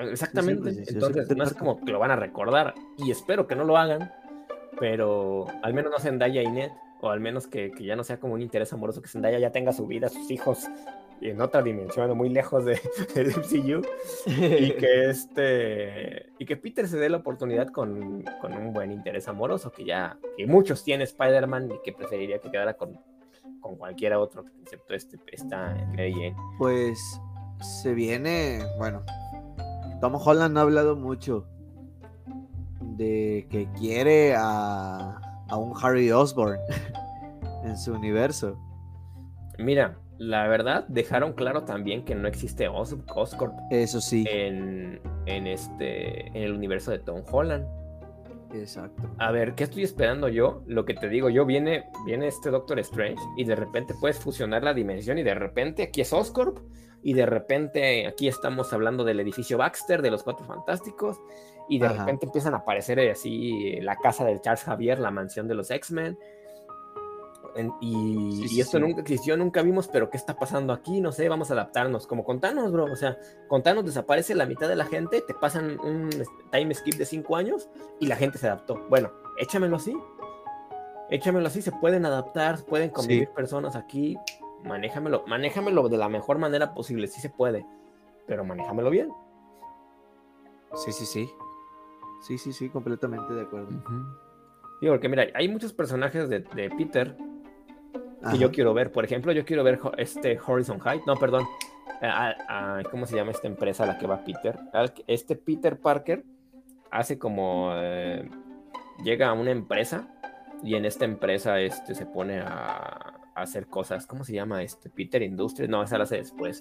Exactamente. Entonces, no es como que lo van a recordar. Y espero que no lo hagan, pero al menos no Zendaya y Ned. O al menos que, que ya no sea como un interés amoroso, que Zendaya ya tenga su vida, sus hijos, en otra dimensión, muy lejos de, del MCU, y que este y que Peter se dé la oportunidad con, con un buen interés amoroso que ya que muchos tienen Spider-Man y que preferiría que quedara con, con cualquiera otro, excepto este esta Mary Pues se viene, bueno, Tom Holland ha hablado mucho de que quiere a, a un Harry Osborn en su universo. Mira, la verdad, dejaron claro también que no existe Oscorp. Eso sí. En, este, en el universo de Tom Holland. Exacto. A ver, ¿qué estoy esperando yo? Lo que te digo, yo viene, viene este Doctor Strange y de repente puedes fusionar la dimensión y de repente aquí es Oscorp y de repente aquí estamos hablando del edificio Baxter de los Cuatro Fantásticos y de repente empiezan a aparecer así la casa de Charles Javier, la mansión de los X-Men y, esto nunca existió, nunca vimos, pero ¿qué está pasando aquí? No sé, vamos a adaptarnos. Como contanos, bro. O sea, contanos, desaparece la mitad de la gente, te pasan un time skip de cinco años y la gente se adaptó. Bueno, échamelo así. Échamelo así, se pueden adaptar, pueden convivir personas aquí. Manéjamelo, manéjamelo de la mejor manera posible, sí se puede, pero manéjamelo bien. Sí, sí, sí. Sí, sí, sí, completamente de acuerdo. Digo, porque mira, hay muchos personajes de, Peter que yo quiero ver. Por ejemplo, yo quiero ver este Horizon High. No, perdón. ¿Cómo se llama esta empresa a la que va Peter? Este Peter Parker hace como... Eh, llega a una empresa y en esta empresa este, se pone a, hacer cosas. ¿Cómo se llama este? Peter Industries. No, esa la hace después.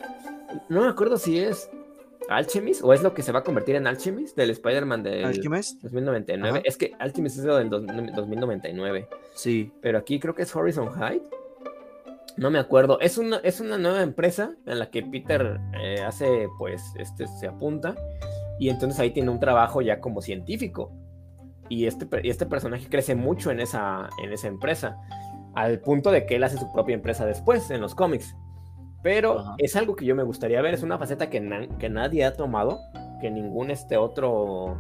No me acuerdo si es Alchemist o es lo que se va a convertir en Alchemist del Spider-Man del 2099. Es que Alchemist es lo del 2099. Sí. Pero aquí creo que es Horizon High. No me acuerdo. Es una, es una nueva empresa en la que Peter eh, hace, pues, este, se apunta. Y entonces ahí tiene un trabajo ya como científico. Y este, este personaje crece mucho en esa, en esa empresa. Al punto de que él hace su propia empresa después, en los cómics. Pero es algo que yo me gustaría ver, es una faceta que, que nadie ha tomado, que ningún este otro,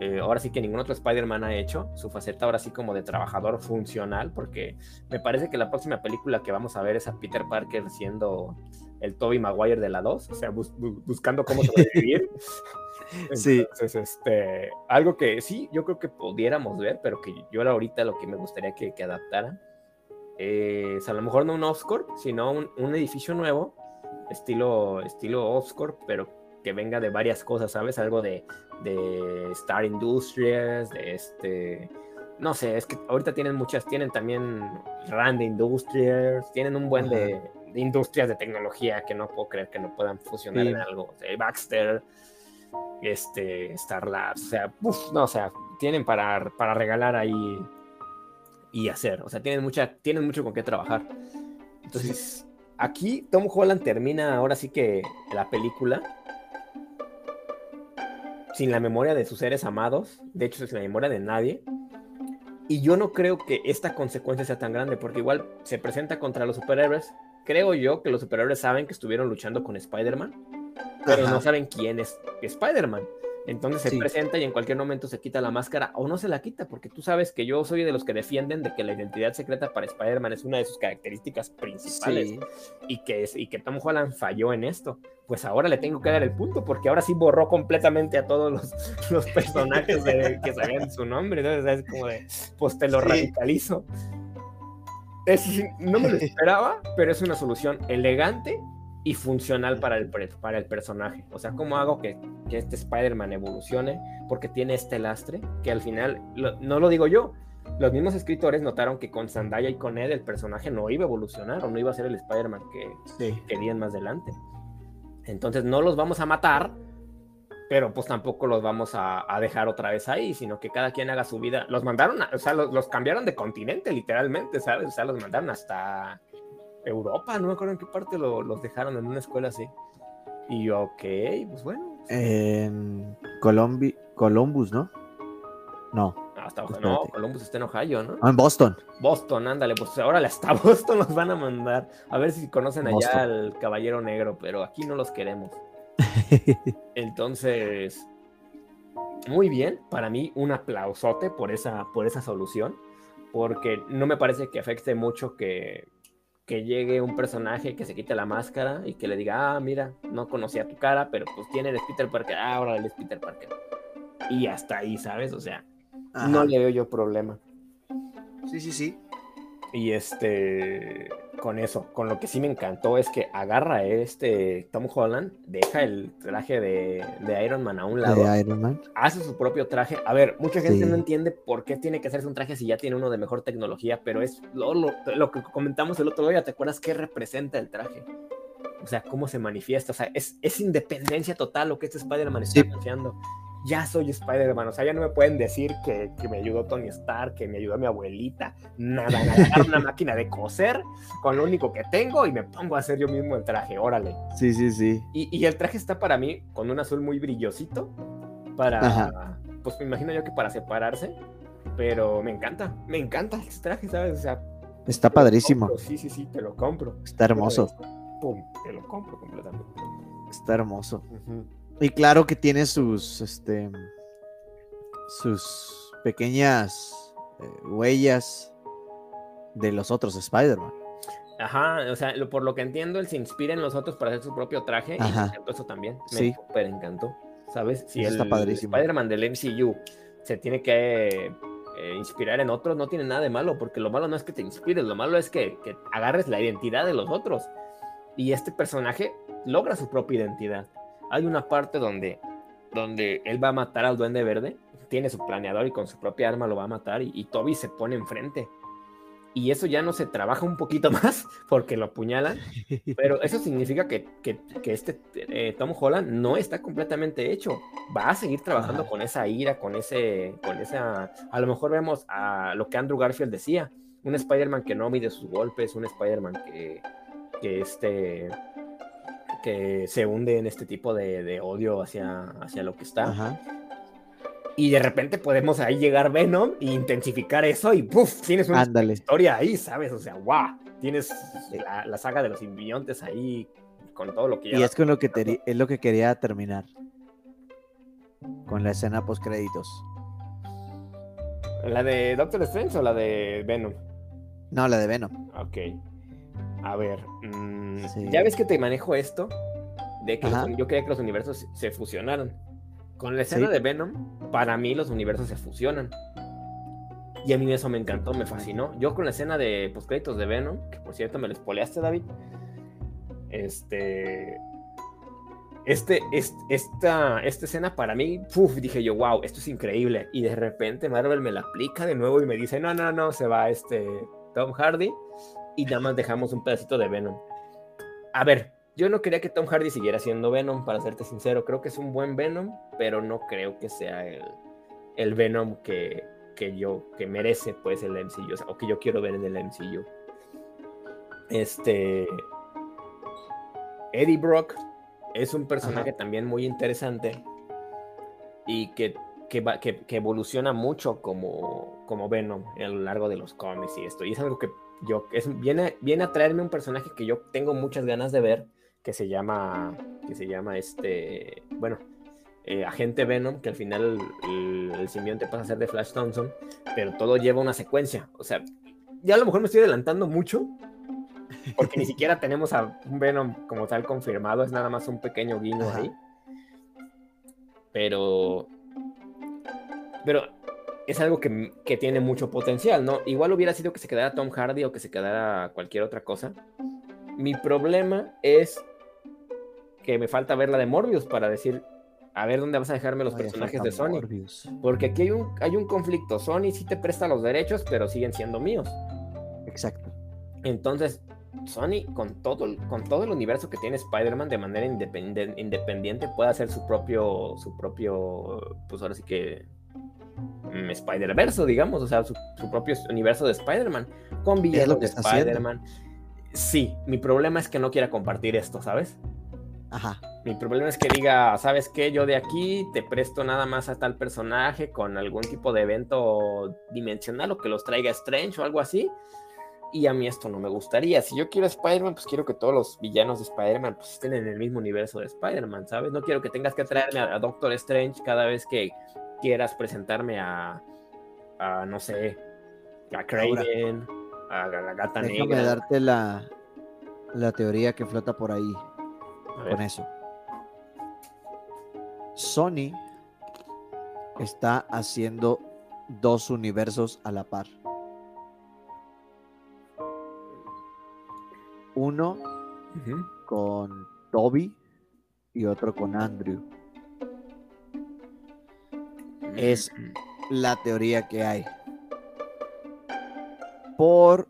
eh, ahora sí que ningún otro Spider-Man ha hecho, su faceta ahora sí como de trabajador funcional, porque me parece que la próxima película que vamos a ver es a Peter Parker siendo el Toby Maguire de la 2, o sea, buscando cómo sobrevivir. sí. este, algo que sí, yo creo que pudiéramos ver, pero que yo ahorita lo que me gustaría que, que adaptaran a lo mejor no un Oscorp, sino un, edificio nuevo, estilo, estilo Oscorp, pero que venga de varias cosas, ¿sabes? Algo de, de Star Industries, de este... No sé, es que ahorita tienen muchas, tienen también Rand Industries, tienen un buen de, industrias de tecnología que no puedo creer que no puedan fusionar en algo. Baxter, este, Star Labs, o sea, no, o sea, tienen para, para regalar ahí y hacer. O sea, tienen, mucha, tienen mucho con qué trabajar. Entonces, aquí Tom Holland termina ahora sí que la película sin la memoria de sus seres amados, de hecho, sin la memoria de nadie. Y yo no creo que esta consecuencia sea tan grande, porque igual se presenta contra los superhéroes. Creo yo que los superhéroes saben que estuvieron luchando con Spider-Man, pero no saben quién es Spider-Man. Entonces se presenta y en cualquier momento se quita la máscara o no se la quita, porque tú sabes que yo soy de los que defienden de que la identidad secreta para Spider-Man es una de sus características principales y, que es, y que Tom Holland falló en esto. Pues ahora le tengo que dar el punto, porque ahora sí borró completamente a todos los, los personajes que sabían su nombre. Entonces es como de, pues te lo radicalizo. no me lo esperaba, pero es una solución elegante y funcional para el, para el personaje. O sea, ¿cómo hago que, que este Spider-Man evolucione? Porque tiene este lastre que al final, no lo digo yo, los mismos escritores notaron que con Zendaya y con Ed el personaje no iba a evolucionar o no iba a ser el Spider-Man que querían más adelante. Entonces no los vamos a matar, pero pues tampoco los vamos a, dejar otra vez ahí, sino que cada quien haga su vida. Los mandaron, o sea, los, los, cambiaron de continente literalmente, ¿sabes? O sea, los mandaron hasta Europa, no me acuerdo en qué parte lo, los dejaron en una escuela así. Y yo, ok, pues bueno. En Colombia, Columbus, ¿no? No. Hasta, no, Columbus está en Ohio, ¿no? Ah, en Boston. Boston, ándale, pues ahora hasta Boston los van a mandar. A ver si conocen allá al Caballero Negro, pero aquí no los queremos. Entonces, muy bien, para mí un aplausote por esa, por esa solución, porque no me parece que afecte mucho que, que llegue un personaje que se quite la máscara y que le diga, ah, mira, no conocía tu cara, pero pues tiene el Peter Parker, ah, ahora es Peter Parker. Y hasta ahí, ¿sabes? O sea, no le veo yo problema. Sí, sí, sí. Y este, con eso, con lo que sí me encantó es que agarra este Tom Holland, deja el traje de, Iron Man a un lado, hace su propio traje. A ver, mucha gente no entiende por qué tiene que hacerse un traje si ya tiene uno de mejor tecnología, pero es lo, lo, que comentamos el otro día, ¿te acuerdas qué representa el traje? O sea, cómo se manifiesta, o sea, es, es independencia total lo que este Spider-Man está anunciando ya soy Spider-Man. O sea, ya no me pueden decir que, me ayudó Tony Stark, que me ayudó mi abuelita. Nada, agarrar una máquina de coser con lo único que tengo y me pongo a hacer yo mismo el traje. Órale. Sí, sí, sí. Y, el traje está para mí con un azul muy brillosito. Para. Pues me imagino yo que para separarse. Pero me encanta, me encanta el traje, ¿sabes? O sea, Está padrísimo. Sí, sí, sí, te lo compro. Está hermoso. Pum, te lo compro completamente. Está hermoso. Y claro que tiene sus, este, sus pequeñas eh, huellas de los otros Spider-Man. Ajá, o sea, por lo que entiendo, él se inspira en los otros para hacer su propio traje. Ajá. Y eso también. Me Sí. súper encantó. ¿Sabes? Si Eso el está padrísimo. Spider-Man del MCU se tiene que eh, inspirar en otros, no tiene nada de malo, porque lo malo no es que te inspires, lo malo es que, que agarres la identidad de los otros. Y este personaje logra su propia identidad. Hay una parte donde, donde él va a matar al Duende Verde, tiene su planeador y con su propia arma lo va a matar, y, y Toby se pone enfrente. Y eso ya no se trabaja un poquito más porque lo apuñalan, pero eso significa que, que- que este eh, Tom Holland no está completamente hecho. Va a seguir trabajando Ajá. con esa ira, con ese, con esa. A lo mejor vemos a lo que Andrew Garfield decía: un Spider-Man que no mide sus golpes, un Spider-Man que, que, este, que se hunde en este tipo de, de odio hacia, hacia lo que está. Ajá. Y de repente podemos ahí llegar Venom e intensificar eso y ¡puf! Tienes una Ándale. historia ahí, ¿sabes? O sea, ¡guau! Tienes la, la saga de los simbiontes ahí con todo lo que Y es con lo que te- es lo que quería terminar. Con la escena post créditos. ¿La de Doctor Strange o la de Venom? No, la de Venom. Ok. A ver. mm, Sí. Ya ves que te manejo esto. De que los- yo quería que los universos se- fusionaran. Con la escena Sí. de Venom, para mí los universos se fusionan. Y a mí eso me encantó, me fascinó. Yo con la escena de postcréditos de Venom, que por cierto me lo spoileaste, David. Este. Este, es- esta, esta escena para mí, puf, dije yo, wow, esto es increíble. Y de repente Marvel me la aplica de nuevo y me dice, no, no, no, se va este Tom Hardy y nada más dejamos un pedacito de Venom. A ver, yo no quería que Tom Hardy siguiera siendo Venom, para serte sincero. Creo que es un buen Venom, pero no creo que sea el, el Venom que, que yo, que merece pues el MCU, o, sea, o que yo quiero ver en el MCU. Este... Eddie Brock es un personaje Ajá. también muy interesante y que, que, va- que- que evoluciona mucho como, como Venom a lo largo de los cómics y esto. Y es algo que yo, es, viene, viene a traerme un personaje que yo tengo muchas ganas de ver, que se llama, que se llama este, bueno, eh, Agente Venom, que al final el, el simbionte pasa a ser de Flash Thompson, pero todo lleva una secuencia. O sea, ya a lo mejor me estoy adelantando mucho, porque ni siquiera tenemos a un Venom como tal confirmado, es nada más un pequeño guiño Ajá. ahí. Pero. Pero es algo que, que tiene mucho potencial, ¿no? Igual hubiera sido que se quedara Tom Hardy o que se quedara cualquier otra cosa. Mi problema es que me falta ver la de Morbius para decir, a ver dónde vas a dejarme los personajes de Sony. Morbius. Porque aquí hay un, hay un conflicto. Sony sí te presta los derechos, pero siguen siendo míos. Exacto. Entonces, Sony, con todo, el- con todo el universo que tiene Spider-Man de manera independen- independiente, puede hacer su propio, su propio, pues ahora sí que Spider-Verse, digamos, o sea, su, su propio universo de Spider-Man, con villanos de. Spider-Man. Sí, mi problema es que no quiera compartir esto, ¿sabes? Ajá. Mi problema es que diga, ¿sabes qué? Yo de aquí te presto nada más a tal personaje con algún tipo de evento dimensional o que los traiga Strange o algo así. Y a mí esto no me gustaría. Si yo quiero Spider-Man, pues quiero que todos los villanos de Spider-Man pues, estén en el mismo universo de Spider-Man, ¿sabes? No quiero que tengas que traerme a Doctor Strange cada vez que quieras presentarme a, a no sé, a Kraven, a la gata Déjame negra. darte la, la teoría que flota por ahí A ver. con eso. Sony está haciendo dos universos a la par. Uno con Toby y otro con Andrew. Es la teoría que hay. Por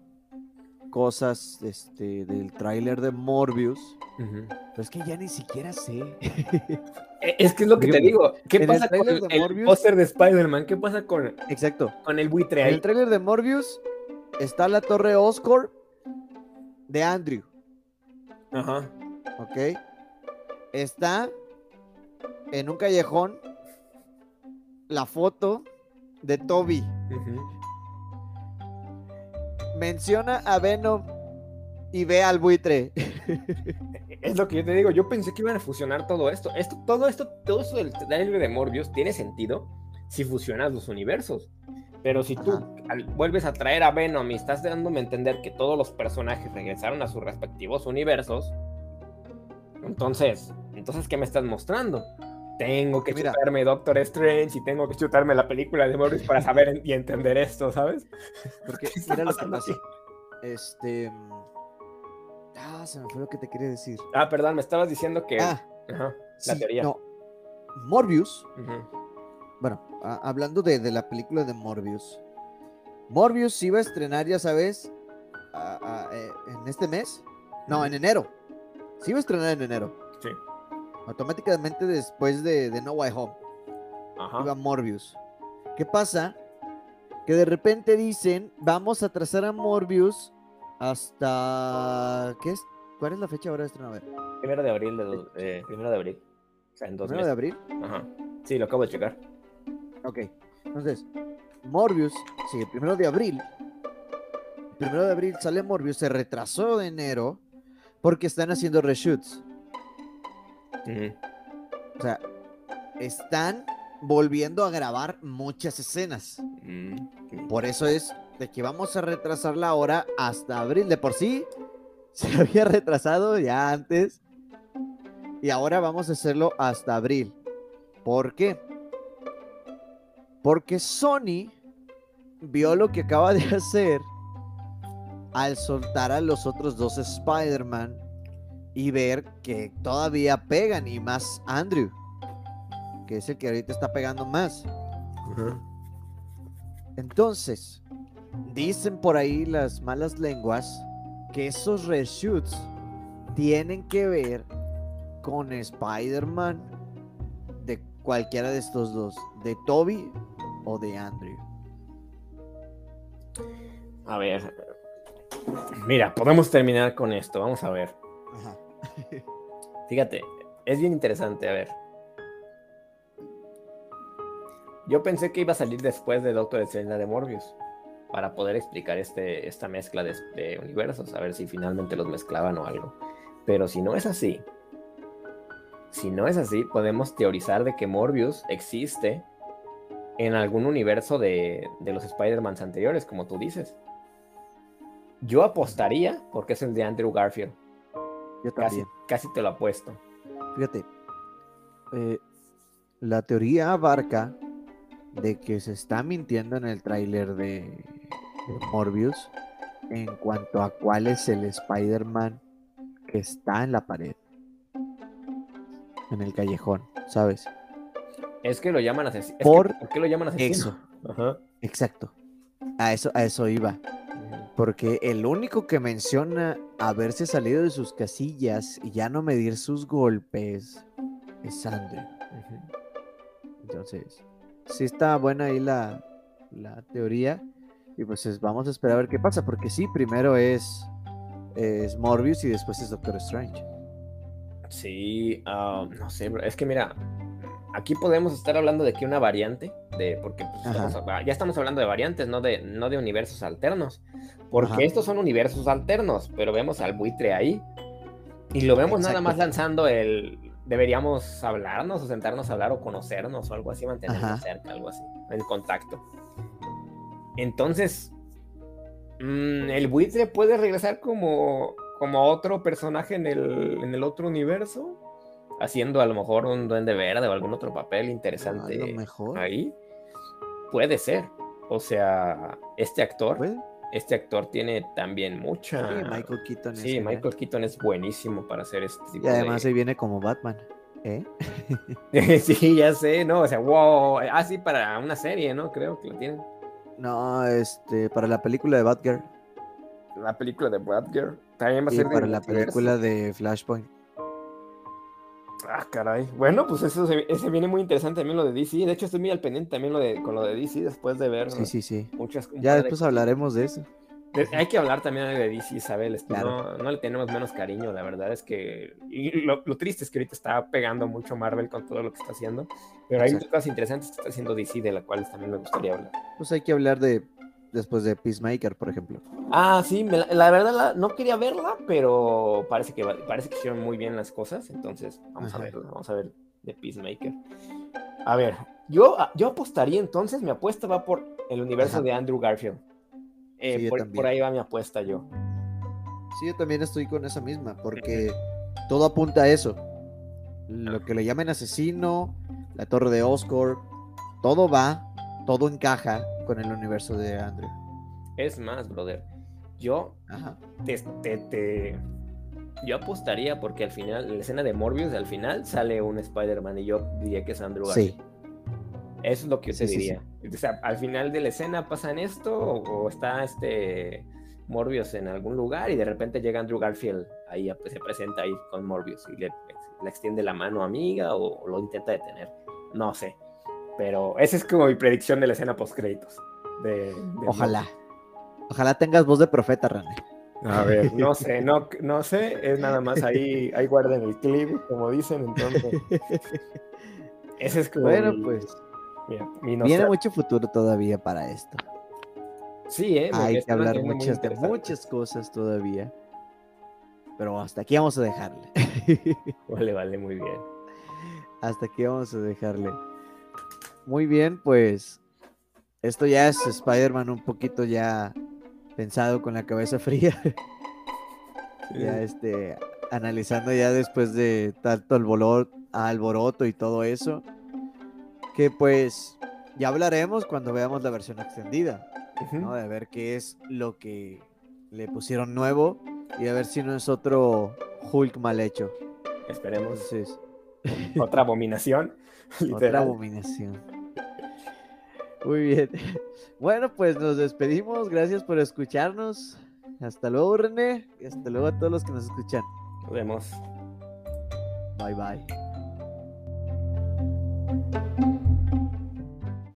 cosas este, del tráiler de Morbius. Pero es que ya ni siquiera sé. Eh, Es que es lo que te Digo. ¿Qué en el pasa con el, el póster de Spider-Man? ¿Qué pasa con, Exacto. con el buitre En ahí? el tráiler de Morbius está la torre Oscorp de Andrew. Ajá. ¿Ok? Está en un callejón la foto de Toby. Menciona a Venom y ve al buitre. Es lo que yo te digo, yo pensé que iban a fusionar todo esto. esto todo esto, todo esto del trailer de Morbius tiene sentido si fusionas los universos. Pero si tú vuelves a traer a Venom y estás dándome a entender que todos los personajes regresaron a sus respectivos universos, entonces, entonces ¿qué me estás mostrando? Tengo que chutarme Doctor Strange y tengo que chutarme la película de Morbius para saber y entender esto, ¿sabes? Porque mira lo que pasa. Este. Ah, se me fue lo que te quería decir. Ah, perdón, me estabas diciendo que. Ah, la teoría. No. Morbius. Bueno, hablando de, la película de Morbius. Morbius iba a estrenar, ya sabes, eh, en este mes. No, en enero. Sí iba a estrenar en enero. Sí. Automáticamente después de, No Way Home. Ajá. Iba Morbius. ¿Qué pasa? Que de repente dicen, vamos a trazar a Morbius hasta... ¿Qué es? ¿Cuál es la fecha ahora de estrenar? Primero de abril, de, eh, primero de abril. O sea, en dos ¿Primero de abril? Ajá. Sí, lo acabo de checar. Ok. Entonces, Morbius, sí, el primero de abril. El primero de abril sale Morbius, se retrasó de enero porque están haciendo reshoots. O sea, están volviendo a grabar muchas escenas. Mm, por eso es de que vamos a retrasar la hora hasta abril. De por sí, se había retrasado ya antes. Y ahora vamos a hacerlo hasta abril. ¿Por qué? Porque Sony vio lo que acaba de hacer al soltar a los otros dos Spider-Man y ver que todavía pegan y más Andrew, que es el que ahorita está pegando más. Entonces, dicen por ahí las malas lenguas que esos reshoots tienen que ver con Spider-Man de cualquiera de estos dos, de Toby o de Andrew. A ver, mira, podemos terminar con esto, vamos a ver. Fíjate, es bien interesante, a ver. Yo pensé que iba a salir después de Doctor Strange de Morbius para poder explicar este, esta mezcla de, universos, a ver si finalmente los mezclaban o algo. Pero si no es así, si no es así, podemos teorizar de que Morbius existe en algún universo de, de los Spider-Mans anteriores, como tú dices. Yo apostaría porque es el de Andrew Garfield. Yo también. Casi, te lo apuesto. Fíjate, eh, la teoría abarca de que se está mintiendo en el tráiler de, Morbius en cuanto a cuál es el Spider-Man que está en la pared, en el callejón, ¿sabes? Es que lo llaman asesino. Por, qué lo llaman asesino? Eso. Ajá. Exacto. A eso, a eso iba. Porque el único que menciona haberse salido de sus casillas y ya no medir sus golpes es Sandra. Entonces, sí está buena ahí la, teoría. Y pues vamos a esperar a ver qué pasa. Porque sí, primero es, es Morbius y después es Doctor Strange. Sí, ah, no sé, es que mira, aquí podemos estar hablando de que una variante, de, porque pues, ya estamos hablando de variantes, no de, no de universos alternos, porque estos son universos alternos, pero vemos al buitre ahí y lo vemos nada más lanzando el, deberíamos hablarnos o sentarnos a hablar o conocernos o algo así, mantenernos cerca, algo así, en contacto. Entonces, mm, el buitre puede regresar como, como otro personaje en el, en el otro universo haciendo a lo mejor un duende verde o algún otro papel interesante ahí. Puede ser. O sea, este actor, este actor tiene también mucha. Sí, Michael Keaton. Sí, Michael Keaton es buenísimo para hacer este tipo Y además ahí viene como Batman. ¿Eh? sí, ya sé, ¿no? O sea, wow. Ah, sí, para una serie, ¿no? Creo que lo tienen. No, este, para la película de Batgirl. La película de Batgirl. También va a ser para la película de Flashpoint. Ah, caray. Bueno, pues eso ese viene muy interesante también lo de DC. De hecho, estoy muy al pendiente también lo de, con lo de DC después de ver sí, sí, sí. muchas Ya después hablaremos de eso. hay que hablar también de DC, Isabel. No, no, le tenemos menos cariño, la verdad es que. Y lo, triste es que ahorita está pegando mucho Marvel con todo lo que está haciendo. Pero hay cosas interesantes que está haciendo DC de las cuales también me gustaría hablar. Pues hay que hablar de después de Peacemaker, por ejemplo. Ah, sí, la, verdad no quería verla, pero parece que, parece que hicieron muy bien las cosas, entonces vamos a verla, vamos a ver de Peacemaker. A ver, yo, yo apostaría entonces, mi apuesta va por el universo de Andrew Garfield. Eh, por, ahí va mi apuesta yo. Sí, yo también estoy con esa misma, porque todo apunta a eso. Lo que le llamen asesino, la torre de Oscar, todo va, todo encaja con el universo de Andrew. Es más, brother, yo Te, yo apostaría porque al final, en la escena de Morbius, al final sale un Spider-Man y yo diría que es Andrew Garfield. Sí. Eso es lo que yo te diría. O sea, al final de la escena pasan esto o, está este Morbius en algún lugar y de repente llega Andrew Garfield ahí pues, se presenta ahí con Morbius y le, extiende la mano amiga o, lo intenta detener. No sé. Pero esa es como mi predicción de la escena post créditos. De, Ojalá. Ojalá tengas voz de profeta, René. A ver, no sé, no, no sé, es nada más ahí, ahí guarden el clip, como dicen, entonces. Ese es como. Bueno, pues. Viene mucho futuro todavía para esto. Sí, ¿eh? Hay que hablar muchas, de muchas cosas todavía. Pero hasta aquí vamos a dejarle. vale, vale, muy bien. Hasta aquí vamos a dejarle. Muy bien, pues esto ya es Spider-Man un poquito ya pensado con la cabeza fría. Ya este, analizando ya después de tanto alboroto y todo eso que pues ya hablaremos cuando veamos la versión extendida, ¿no? De ver qué es lo que le pusieron nuevo y a ver si no es otro Hulk mal hecho. Esperemos. Otra abominación. Otra abominación. Muy bien. Bueno, pues nos despedimos. Gracias por escucharnos. Hasta luego, René. Y hasta luego a todos los que nos escuchan. Nos vemos. Bye bye.